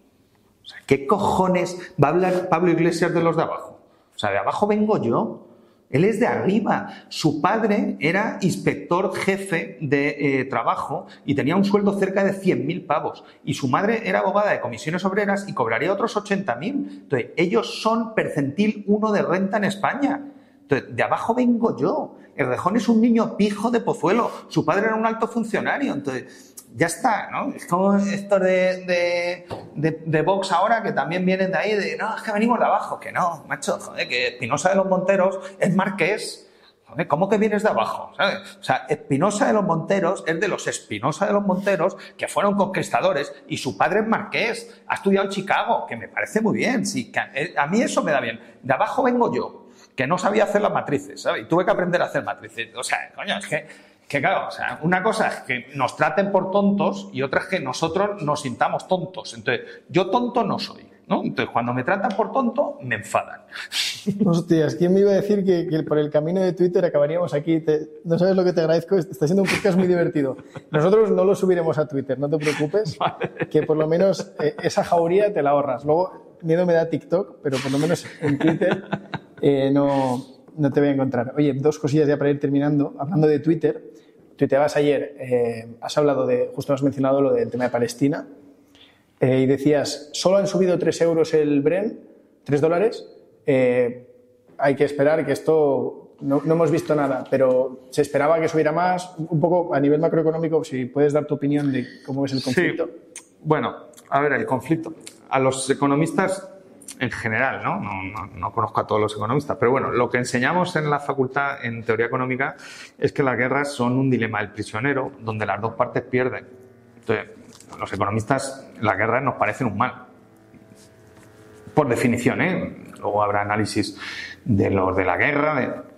O sea, ¿qué cojones va a hablar Pablo Iglesias de los de abajo? O sea, de abajo vengo yo. Él es de arriba. Su padre era inspector jefe de eh, trabajo y tenía un sueldo cerca de 100.000 pavos. Y su madre era abogada de comisiones obreras y cobraría otros 80.000. Entonces, ellos son percentil 1 de renta en España. Entonces, de abajo vengo yo. El Rejón es un niño pijo de Pozuelo. Su padre era un alto funcionario. Entonces, ya está, ¿no? Es como estos de, de, de, de Vox ahora que también vienen de ahí, de no, es que venimos de abajo. Que no, macho, joder, que Espinosa de los Monteros es marqués. Joder, ¿Cómo que vienes de abajo? ¿sabes? O sea, Espinosa de los Monteros es de los Espinosa de los Monteros que fueron conquistadores y su padre es marqués. Ha estudiado en Chicago, que me parece muy bien. Sí, eh, a mí eso me da bien. De abajo vengo yo, que no sabía hacer las matrices, ¿sabes? Y tuve que aprender a hacer matrices. O sea, coño, es que que claro, o sea, una cosa es que nos traten por tontos y otra es que nosotros nos sintamos tontos. Entonces, yo tonto no soy, ¿no? Entonces, cuando me tratan por tonto, me enfadan. Hostias, ¿quién me iba a decir que, que por el camino de Twitter acabaríamos aquí? Te- no sabes lo que te agradezco, está siendo un podcast muy divertido. Nosotros no lo subiremos a Twitter, no te preocupes, que por lo menos eh, esa jauría te la ahorras. Luego, miedo me da TikTok, pero por lo menos en Twitter eh, no, no te voy a encontrar. Oye, dos cosillas ya para ir terminando. Hablando de Twitter, tuiteabas ayer, eh, has hablado de, justo has mencionado lo del tema de Palestina, eh, y decías, solo han subido 3 euros el Bren, 3 dólares, eh, hay que esperar que esto, no, no hemos visto nada, pero se esperaba que subiera más, un poco a nivel macroeconómico, si puedes dar tu opinión de cómo ves el conflicto. Sí. Bueno, a ver, el conflicto. A los economistas en general, ¿no? No, conozco a todos los economistas, pero bueno, lo que enseñamos en la facultad en teoría económica es que las guerras son un dilema del prisionero donde las dos partes pierden. Entonces, los economistas, las guerras nos parecen un mal. Por definición, ¿eh? Luego habrá análisis de los de la guerra, de,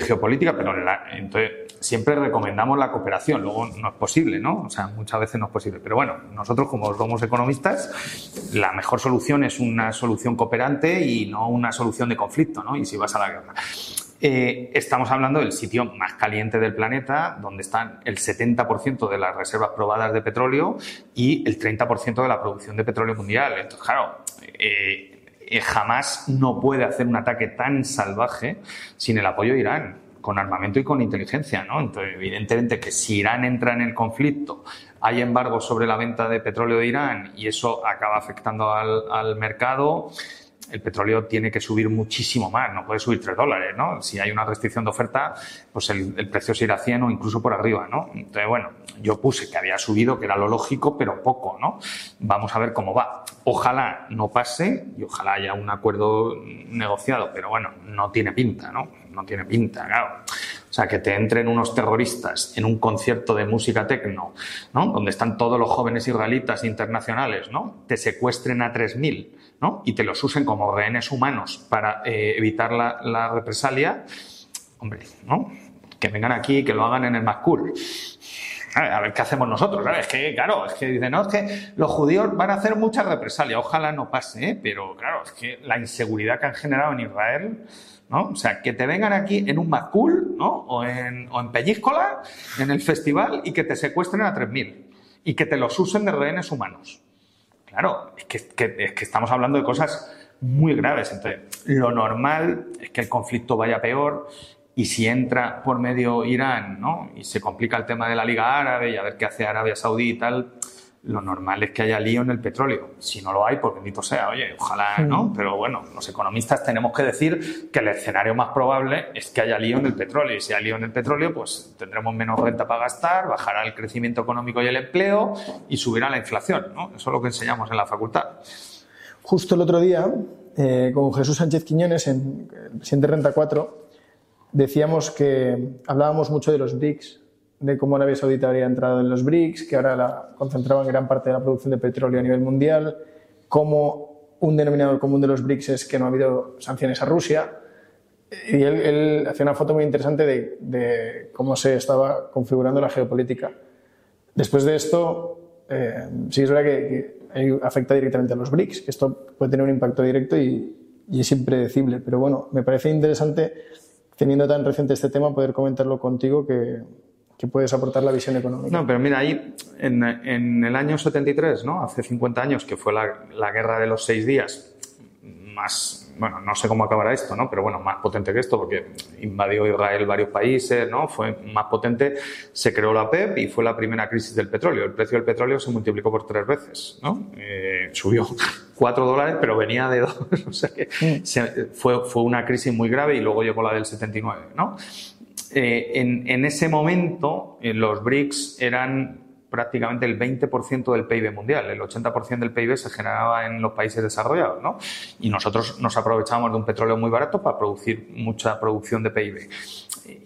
geopolítica, pero entonces siempre recomendamos la cooperación, luego no es posible, ¿no? O sea, muchas veces no es posible. Pero bueno, nosotros como somos economistas, la mejor solución es una solución cooperante y no una solución de conflicto, ¿no? Y si vas a la guerra. Eh, estamos hablando del sitio más caliente del planeta, donde están el 70% de las reservas probadas de petróleo y el 30% de la producción de petróleo mundial. Entonces, claro, eh, eh, jamás no puede hacer un ataque tan salvaje sin el apoyo de Irán con armamento y con inteligencia, ¿no? Entonces, evidentemente que si Irán entra en el conflicto, hay embargo sobre la venta de petróleo de Irán y eso acaba afectando al, mercado, el petróleo tiene que subir muchísimo más, no puede subir 3 dólares, ¿no? Si hay una restricción de oferta, pues el, precio se irá a 100 o incluso por arriba, ¿no? Entonces, bueno, yo puse que había subido, que era lo lógico, pero poco, ¿no? Vamos a ver cómo va. Ojalá no pase y ojalá haya un acuerdo negociado, pero bueno, no tiene pinta, ¿no? no tiene pinta, claro. O sea, que te entren unos terroristas en un concierto de música tecno, ¿no? Donde están todos los jóvenes israelitas internacionales, ¿no? Te secuestren a 3.000, ¿no? Y te los usen como rehenes humanos para eh, evitar la, represalia. Hombre, ¿no? Que vengan aquí y que lo hagan en el Mascur. A ver qué hacemos nosotros. Es que, claro, es que dicen, no, es que los judíos van a hacer mucha represalia. Ojalá no pase, ¿eh? pero claro, es que la inseguridad que han generado en Israel ¿no? O sea, que te vengan aquí en un Macul, ¿no? O en, o en Pellíscola, en el festival, y que te secuestren a 3.000 y que te los usen de rehenes humanos. Claro, es que, es que estamos hablando de cosas muy graves. Entonces, lo normal es que el conflicto vaya peor y si entra por medio Irán, ¿no? Y se complica el tema de la Liga Árabe y a ver qué hace Arabia Saudí y tal, lo normal es que haya lío en el petróleo. Si no lo hay, pues bendito sea, oye, ojalá, ¿no? Pero bueno, los economistas tenemos que decir que el escenario más probable es que haya lío en el petróleo. Y si hay lío en el petróleo, pues tendremos menos renta para gastar, bajará el crecimiento económico y el empleo y subirá la inflación, ¿no? Eso es lo que enseñamos en la facultad. Justo el otro día, eh, con Jesús Sánchez Quiñones, en el presidente Renta 4, decíamos que hablábamos mucho de los BRICS, de cómo Arabia Saudita había entrado en los BRICS, que ahora la concentraban gran parte de la producción de petróleo a nivel mundial, cómo un denominador común de los BRICS es que no ha habido sanciones a Rusia. Y él, hacía una foto muy interesante de, cómo se estaba configurando la geopolítica. Después de esto, eh, sí es verdad que, afecta directamente a los BRICS, que esto puede tener un impacto directo y, y es impredecible. Pero bueno, me parece interesante, teniendo tan reciente este tema, poder comentarlo contigo, que, que puedes aportar la visión económica. No, pero mira, ahí en, en el año 73, ¿no? hace 50 años, que fue la, la, guerra de los seis días, más, bueno, no sé cómo acabará esto, ¿no? pero bueno, más potente que esto, porque invadió Israel varios países, ¿no? fue más potente, se creó la PEP y fue la primera crisis del petróleo. El precio del petróleo se multiplicó por tres veces, ¿no? Eh, subió cuatro dólares, pero venía de dos, o sea que fue, fue una crisis muy grave y luego llegó la del 79, ¿no? Eh, en, ese momento eh, los BRICS eran prácticamente el 20% del PIB mundial. El 80% del PIB se generaba en los países desarrollados, ¿no? Y nosotros nos aprovechábamos de un petróleo muy barato para producir mucha producción de PIB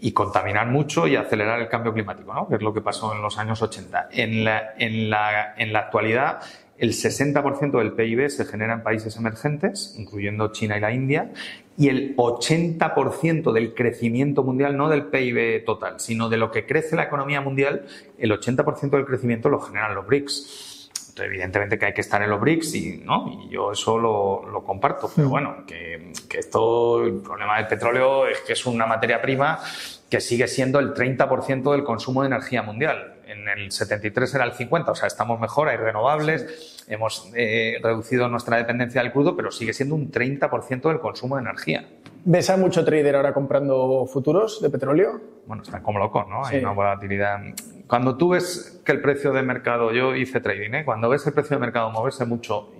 y contaminar mucho y acelerar el cambio climático, ¿no? Que es lo que pasó en los años 80. En la, actualidad, el 60% del PIB se genera en países emergentes, incluyendo China y la India, y el 80% del crecimiento mundial, no del PIB total, sino de lo que crece la economía mundial, el 80% del crecimiento lo generan los BRICS. Entonces, evidentemente que hay que estar en los BRICS y, ¿no? y yo eso lo, comparto. Pero bueno, que, que, esto, el problema del petróleo es que es una materia prima que sigue siendo el 30% del consumo de energía mundial. En el 73 era el 50, o sea, estamos mejor, hay renovables hemos eh, reducido nuestra dependencia del crudo, pero sigue siendo un 30% del consumo de energía. ¿Ves a mucho trader ahora comprando futuros de petróleo? Bueno, están como locos, ¿no? Hay una volatilidad. Cuando tú ves que el precio de mercado, yo hice trading, ¿eh? Cuando ves el precio de mercado moverse mucho,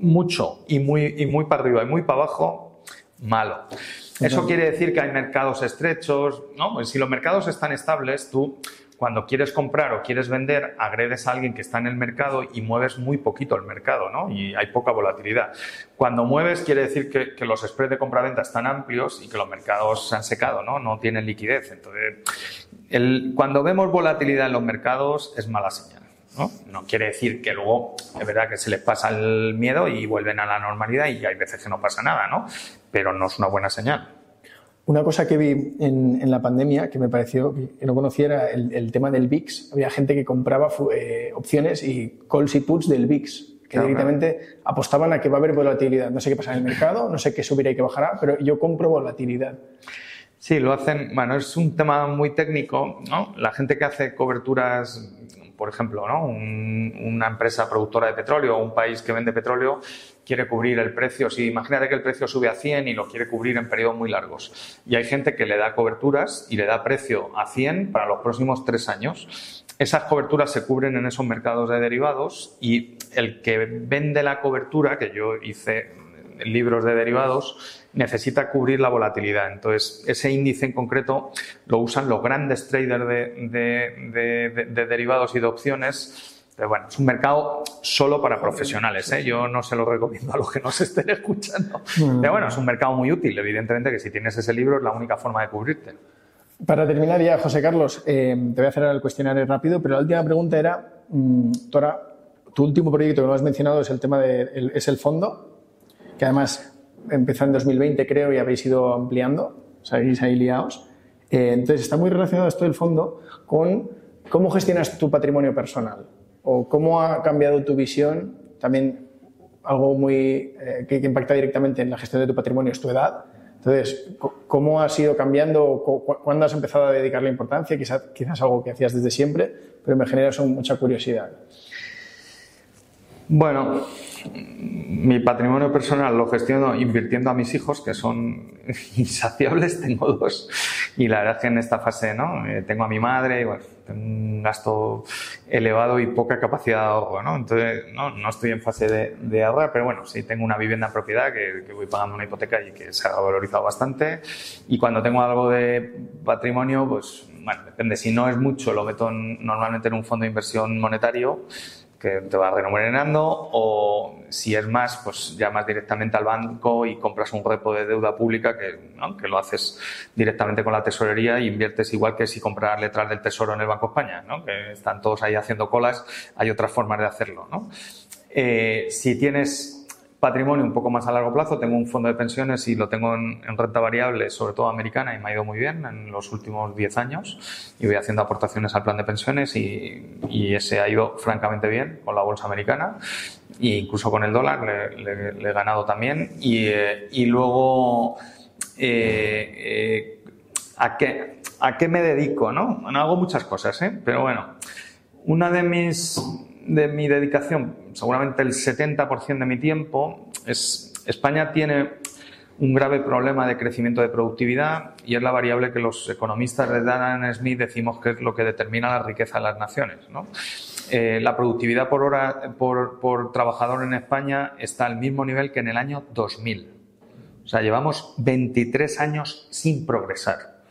mucho y muy, y muy para arriba y muy para abajo, malo. Eso quiere decir que hay mercados estrechos, ¿no? Pues si los mercados están estables, tú cuando quieres comprar o quieres vender, agredes a alguien que está en el mercado y mueves muy poquito el mercado, ¿no? Y hay poca volatilidad. Cuando mueves quiere decir que, los spreads de compra-venta están amplios y que los mercados se han secado, ¿no? No tienen liquidez. Entonces, cuando vemos volatilidad en los mercados es mala señal. ¿no? ¿no? quiere decir que luego es verdad que se les pasa el miedo y vuelven a la normalidad y hay veces que no pasa nada, ¿no? Pero no es una buena señal. Una cosa que vi en, la pandemia que me pareció que no conocía era el, tema del VIX. Había gente que compraba eh, opciones y calls y puts del VIX, que directamente apostaban a que va a haber volatilidad. No sé qué pasa en el mercado, no sé qué subirá y qué bajará, pero yo compro volatilidad. Sí, lo hacen, bueno, es un tema muy técnico, ¿no? La gente que hace coberturas por ejemplo, ¿no? una empresa productora de petróleo o un país que vende petróleo quiere cubrir el precio. Si imagínate que el precio sube a 100 y lo quiere cubrir en periodos muy largos. Y hay gente que le da coberturas y le da precio a 100 para los próximos tres años. Esas coberturas se cubren en esos mercados de derivados y el que vende la cobertura, que yo hice libros de derivados, necesita cubrir la volatilidad. Entonces, ese índice en concreto lo usan los grandes traders de, derivados y de opciones. Pero bueno, es un mercado solo para profesionales. ¿eh? Yo no se lo recomiendo a los que nos estén escuchando. Pero bueno, es un mercado muy útil. Evidentemente que si tienes ese libro es la única forma de cubrirte. Para terminar ya, José Carlos, eh, te voy a hacer el cuestionario rápido, pero la última pregunta era, mm, Tora, tu último proyecto que no has mencionado es el tema de, es el fondo, que además empezó en 2020, creo, y habéis ido ampliando, seguís ahí liados. Eh, entonces, está muy relacionado esto del fondo con cómo gestionas tu patrimonio personal o cómo ha cambiado tu visión, también algo muy eh, que, impacta directamente en la gestión de tu patrimonio es tu edad. Entonces, ¿cómo has ido cambiando? ¿Cuándo has empezado a dedicarle importancia? Quizás, algo que hacías desde siempre, pero me genera mucha curiosidad. Bueno, mi patrimonio personal lo gestiono invirtiendo a mis hijos, que son insaciables, tengo dos, y la verdad es que en esta fase no eh, tengo a mi madre y bueno, un gasto elevado y poca capacidad de ahorro, ¿no? Entonces no, no estoy en fase de, de, ahorrar, pero bueno, sí tengo una vivienda en propiedad que, voy pagando una hipoteca y que se ha valorizado bastante y cuando tengo algo de patrimonio, pues bueno, depende, si no es mucho lo meto normalmente en un fondo de inversión monetario que te va remunerando o si es más, pues llamas directamente al banco y compras un repo de deuda pública que, que lo haces directamente con la tesorería y inviertes igual que si compras letras del tesoro en el Banco España, ¿no? que están todos ahí haciendo colas, hay otras formas de hacerlo. ¿no? Eh, si tienes patrimonio un poco más a largo plazo. Tengo un fondo de pensiones y lo tengo en, renta variable, sobre todo americana, y me ha ido muy bien en los últimos 10 años. Y voy haciendo aportaciones al plan de pensiones y, ese ha ido francamente bien con la bolsa americana. E incluso con el dólar le, he ganado también. Y, eh, luego, eh, eh, ¿a, qué, ¿a qué me dedico? ¿no? hago muchas cosas, ¿eh? pero bueno, una de mis de mi dedicación, seguramente el 70% de mi tiempo, es España tiene un grave problema de crecimiento de productividad y es la variable que los economistas de Dan Smith decimos que es lo que determina la riqueza de las naciones. Eh, la productividad por hora por, por trabajador en España está al mismo nivel que en el año 2000. O sea, llevamos 23 años sin progresar.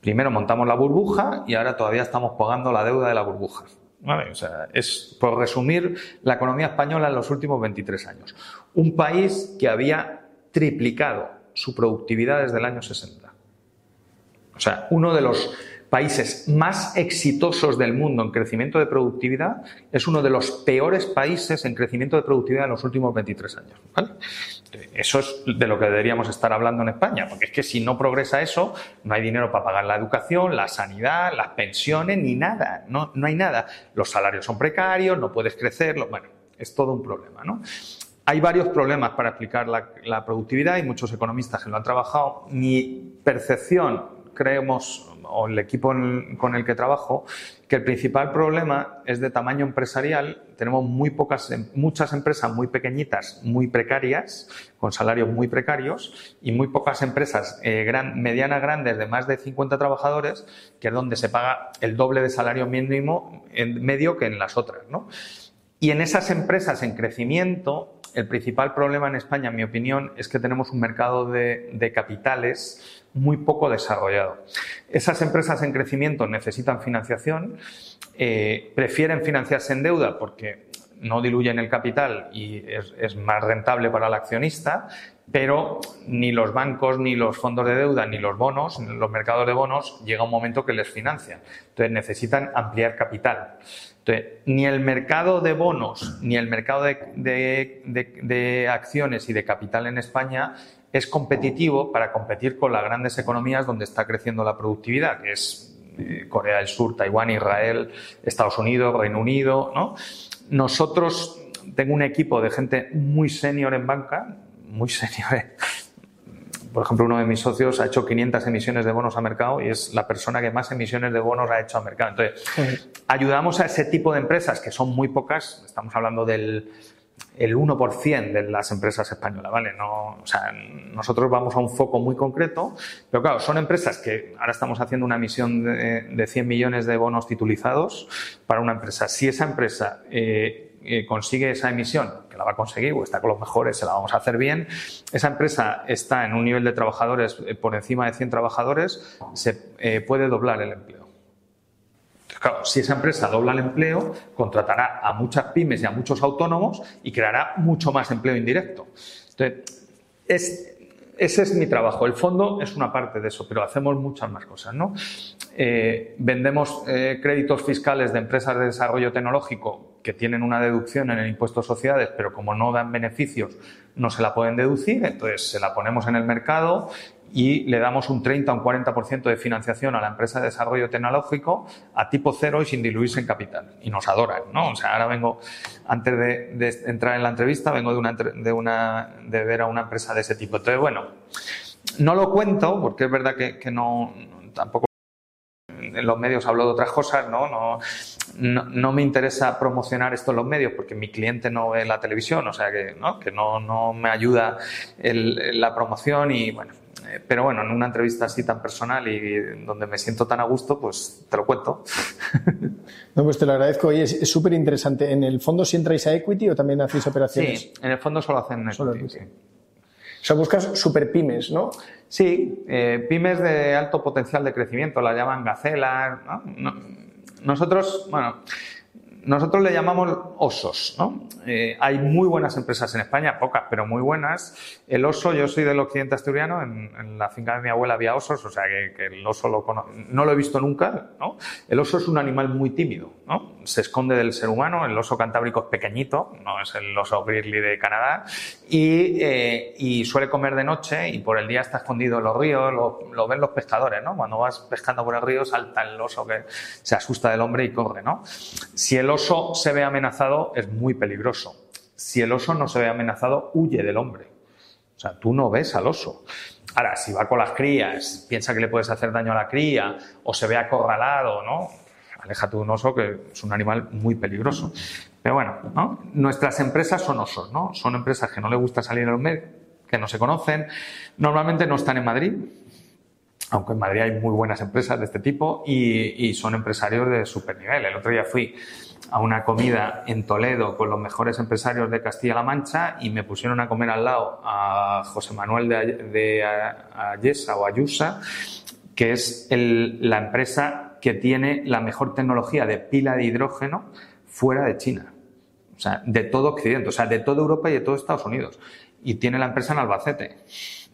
Primero montamos la burbuja y ahora todavía estamos pagando la deuda de la burbuja. O sea, es, por resumir, la economía española en los últimos 23 años. Un país que había triplicado su productividad desde el año 60. O sea, uno de los países más exitosos del mundo en crecimiento de productividad es uno de los peores países en crecimiento de productividad en los últimos 23 años. Eso es de lo que deberíamos estar hablando en España, porque es que si no progresa eso, no hay dinero para pagar la educación, la sanidad, las pensiones, ni nada. No, no hay nada. Los salarios son precarios, no puedes crecer. Bueno, es todo un problema. ¿no? Hay varios problemas para explicar la, la productividad y muchos economistas que lo han trabajado. Mi percepción creemos, o el equipo con el que trabajo, que el principal problema es de tamaño empresarial. Tenemos muy pocas, em, muchas empresas muy pequeñitas, muy precarias, con salarios muy precarios, y muy pocas empresas eh, gran, medianas grandes de más de 50 trabajadores, que es donde se paga el doble de salario mínimo en medio que en las otras. Y en esas empresas en crecimiento, el principal problema en España, en mi opinión, es que tenemos un mercado de, capitales muy poco desarrollado. Esas empresas en crecimiento necesitan financiación, eh, prefieren financiarse en deuda porque no diluyen el capital y es, más rentable para el accionista, pero ni los bancos, ni los fondos de deuda, ni los bonos, los mercados de bonos, llega un momento que les financian. Entonces necesitan ampliar capital. Entonces, ni el mercado de bonos, ni el mercado de, acciones y de capital en España es competitivo para competir con las grandes economías donde está creciendo la productividad, que es eh, Corea del Sur, Taiwán, Israel, Estados Unidos, Reino Unido, ¿no? Nosotros, tengo un equipo de gente muy senior en banca, muy senior. Por ejemplo, uno de mis socios ha hecho 500 emisiones de bonos a mercado y es la persona que más emisiones de bonos ha hecho a mercado. Entonces, ayudamos a ese tipo de empresas, que son muy pocas, estamos hablando del el 1% de las empresas españolas, ¿vale? No, o sea, nosotros vamos a un foco muy concreto, pero claro, son empresas que ahora estamos haciendo una emisión de, de 100 millones de bonos titulizados para una empresa. Si esa empresa eh, eh, consigue esa emisión, la va a conseguir, o está con los mejores, se la vamos a hacer bien, esa empresa está en un nivel de trabajadores eh, por encima de 100 trabajadores, se puede doblar el empleo. Claro, si esa empresa dobla el empleo, contratará a muchas pymes y a muchos autónomos y creará mucho más empleo indirecto. Entonces, ese es mi trabajo. El fondo es una parte de eso, pero hacemos muchas más cosas. ¿no? Eh, vendemos eh, créditos fiscales de empresas de desarrollo tecnológico que tienen una deducción en el impuesto de sociedades, pero como no dan beneficios, no se la pueden deducir, entonces se la ponemos en el mercado y le damos un 30 o un 40% de financiación a la empresa de desarrollo tecnológico a tipo cero y sin diluirse en capital. Y nos adoran, ¿no? O sea, ahora vengo, antes de, entrar en la entrevista, vengo de, una, de, una, de ver a una empresa de ese tipo. Entonces, bueno, no lo cuento porque es verdad que, que no, tampoco en los medios hablo de otras cosas, ¿no? No, no, me interesa promocionar esto en los medios porque mi cliente no ve la televisión, o sea que no, que no, no me ayuda la promoción y bueno, eh, pero bueno, en una entrevista así tan personal y donde me siento tan a gusto, pues te lo cuento. No, pues te lo agradezco. y es súper interesante. ¿En el fondo si entráis a equity o también hacéis operaciones? Sí, en el fondo solo hacen equity. Sí. O sea, buscas super pymes, ¿no? Sí, eh, pymes de alto potencial de crecimiento, la llaman gacelas. ¿no? Nosotros, bueno, nosotros le llamamos osos, ¿no? Eh, hay muy buenas empresas en España, pocas, pero muy buenas. El oso, yo soy del occidente asturiano, en, la finca de mi abuela había osos, o sea que, el oso lo no lo he visto nunca, ¿no? El oso es un animal muy tímido, ¿no? Se esconde del ser humano, el oso cantábrico es pequeñito, no es el oso grizzly de Canadá, y, eh, y suele comer de noche y por el día está escondido en los ríos, lo, ven los pescadores, ¿no? Cuando vas pescando por el río salta el oso que se asusta del hombre y corre, ¿no? Si el oso se ve amenazado, es muy peligroso. Si el oso no se ve amenazado, huye del hombre. O sea, tú no ves al oso. Ahora, si va con las crías, piensa que le puedes hacer daño a la cría, o se ve acorralado, ¿no? Aléjate de un oso que es un animal muy peligroso. Pero bueno, ¿no? nuestras empresas son osos, ¿no? Son empresas que no les gusta salir a los medios, que no se conocen. Normalmente no están en Madrid, aunque en Madrid hay muy buenas empresas de este tipo y, son empresarios de super nivel. El otro día fui a una comida en Toledo con los mejores empresarios de Castilla-La Mancha y me pusieron a comer al lado a José Manuel de, Ayesa o Ayusa, que es la empresa que tiene la mejor tecnología de pila de hidrógeno fuera de China. O sea, de todo Occidente, o sea, de toda Europa y de todo Estados Unidos. Y tiene la empresa en Albacete.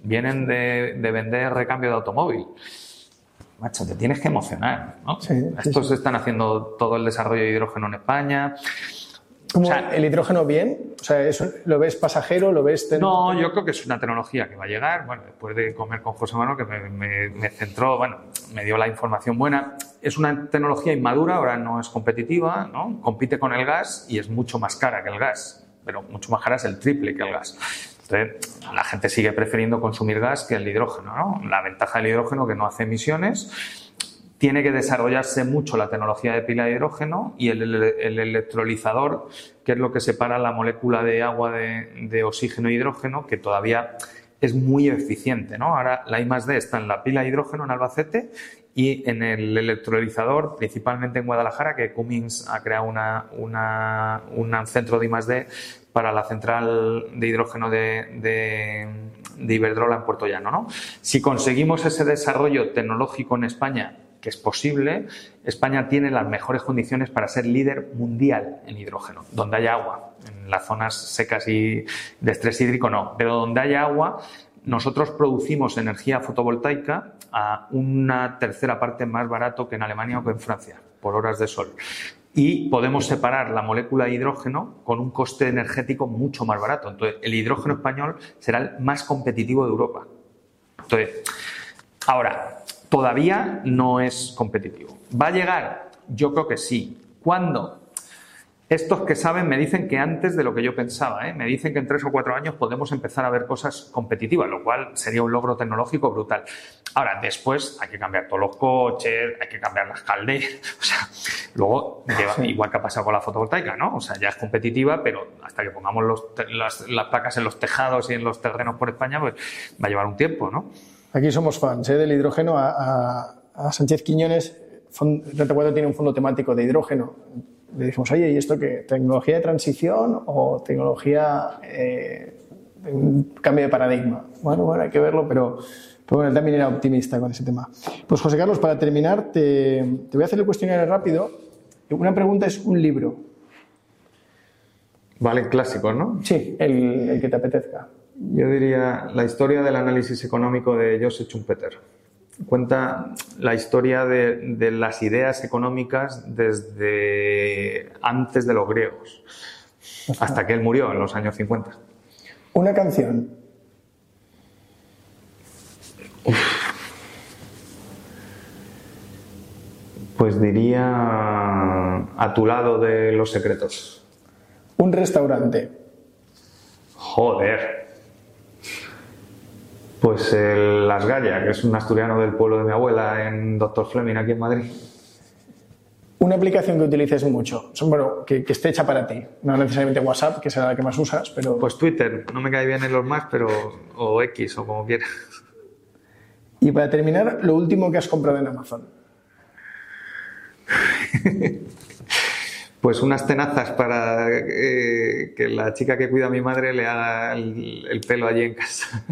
Vienen de, de vender recambio de automóvil macho, te tienes que emocionar, ¿no? Estos están haciendo todo el desarrollo de hidrógeno en España. O sea, ¿El hidrógeno bien? O sea, ¿lo ves pasajero? ¿Lo ves...? No, yo creo que es una tecnología que va a llegar. Bueno, después de comer con José Manuel, que me, centró, bueno, me dio la información buena. Es una tecnología inmadura, ahora no es competitiva, ¿no? Compite con el gas y es mucho más cara que el gas, pero mucho más cara es el triple que el gas. Entonces, la gente sigue prefiriendo consumir gas que el hidrógeno. ¿no? La ventaja del hidrógeno que no hace emisiones. Tiene que desarrollarse mucho la tecnología de pila de hidrógeno y el, electrolizador, que es lo que separa la molécula de agua de, oxígeno e hidrógeno, que todavía es muy eficiente. ¿no? Ahora la I D está en la pila de hidrógeno en Albacete y en el electrolizador, principalmente en Guadalajara, que Cummins ha creado un centro de I+.D. para la central de hidrógeno de, de, Iberdrola en Puerto Llano. ¿no? Si conseguimos ese desarrollo tecnológico en España, que es posible, España tiene las mejores condiciones para ser líder mundial en hidrógeno, donde haya agua. En las zonas secas y de estrés hídrico no, pero donde haya agua nosotros producimos energía fotovoltaica a una tercera parte más barato que en Alemania o que en Francia, por horas de sol. Y podemos separar la molécula de hidrógeno con un coste energético mucho más barato. Entonces, el hidrógeno español será el más competitivo de Europa. Entonces, ahora, todavía no es competitivo. ¿Va a llegar? Yo creo que sí. ¿Cuándo? Estos que saben me dicen que antes de lo que yo pensaba, ¿eh? me dicen que en tres o cuatro años podemos empezar a ver cosas competitivas, lo cual sería un logro tecnológico brutal. Ahora, después hay que cambiar todos los coches, hay que cambiar las calderas, o sea, luego, igual que ha pasado con la fotovoltaica, ¿no? O sea, ya es competitiva, pero hasta que pongamos las, placas en los tejados y en los terrenos por España, pues va a llevar un tiempo, ¿no? Aquí somos fans ¿eh? del hidrógeno. A, Sánchez Quiñones, recuerdo tiene un fondo temático de hidrógeno le dijimos, oye, ¿y esto qué? ¿Tecnología de transición o tecnología eh, de un cambio de paradigma? Bueno, bueno, hay que verlo, pero, bueno, él también era optimista con ese tema. Pues José Carlos, para terminar, te, voy a hacer el cuestionario rápido. Una pregunta es un libro. Vale, clásico, ¿no? Sí, el, el que te apetezca. Yo diría la historia del análisis económico de Joseph Schumpeter cuenta la historia de, las ideas económicas desde antes de los griegos, hasta que él murió en los años 50. Una canción. Pues diría a tu lado de los secretos. Un restaurante. Joder. Pues el Las Gallas, que es un asturiano del pueblo de mi abuela en Doctor Fleming, aquí en Madrid. Una aplicación que utilices mucho, bueno, que, esté hecha para ti, no necesariamente WhatsApp, que será la que más usas, pero... Pues Twitter, no me cae bien en los más, pero... o X, o como quieras. Y para terminar, lo último que has comprado en Amazon. pues unas tenazas para eh, que la chica que cuida a mi madre le haga el pelo allí en casa.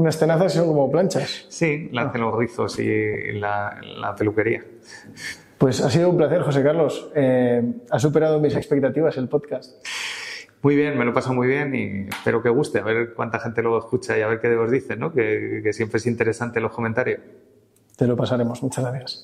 Unas tenazas son como planchas. Sí, la hacen los rizos y la, peluquería. Pues ha sido un placer, José Carlos. Eh, ha superado mis expectativas el podcast. Muy bien, me lo pasa muy bien y espero que guste, a ver cuánta gente luego escucha y a ver qué os dice, ¿no? que siempre es interesante los comentarios. Te lo pasaremos. Muchas gracias.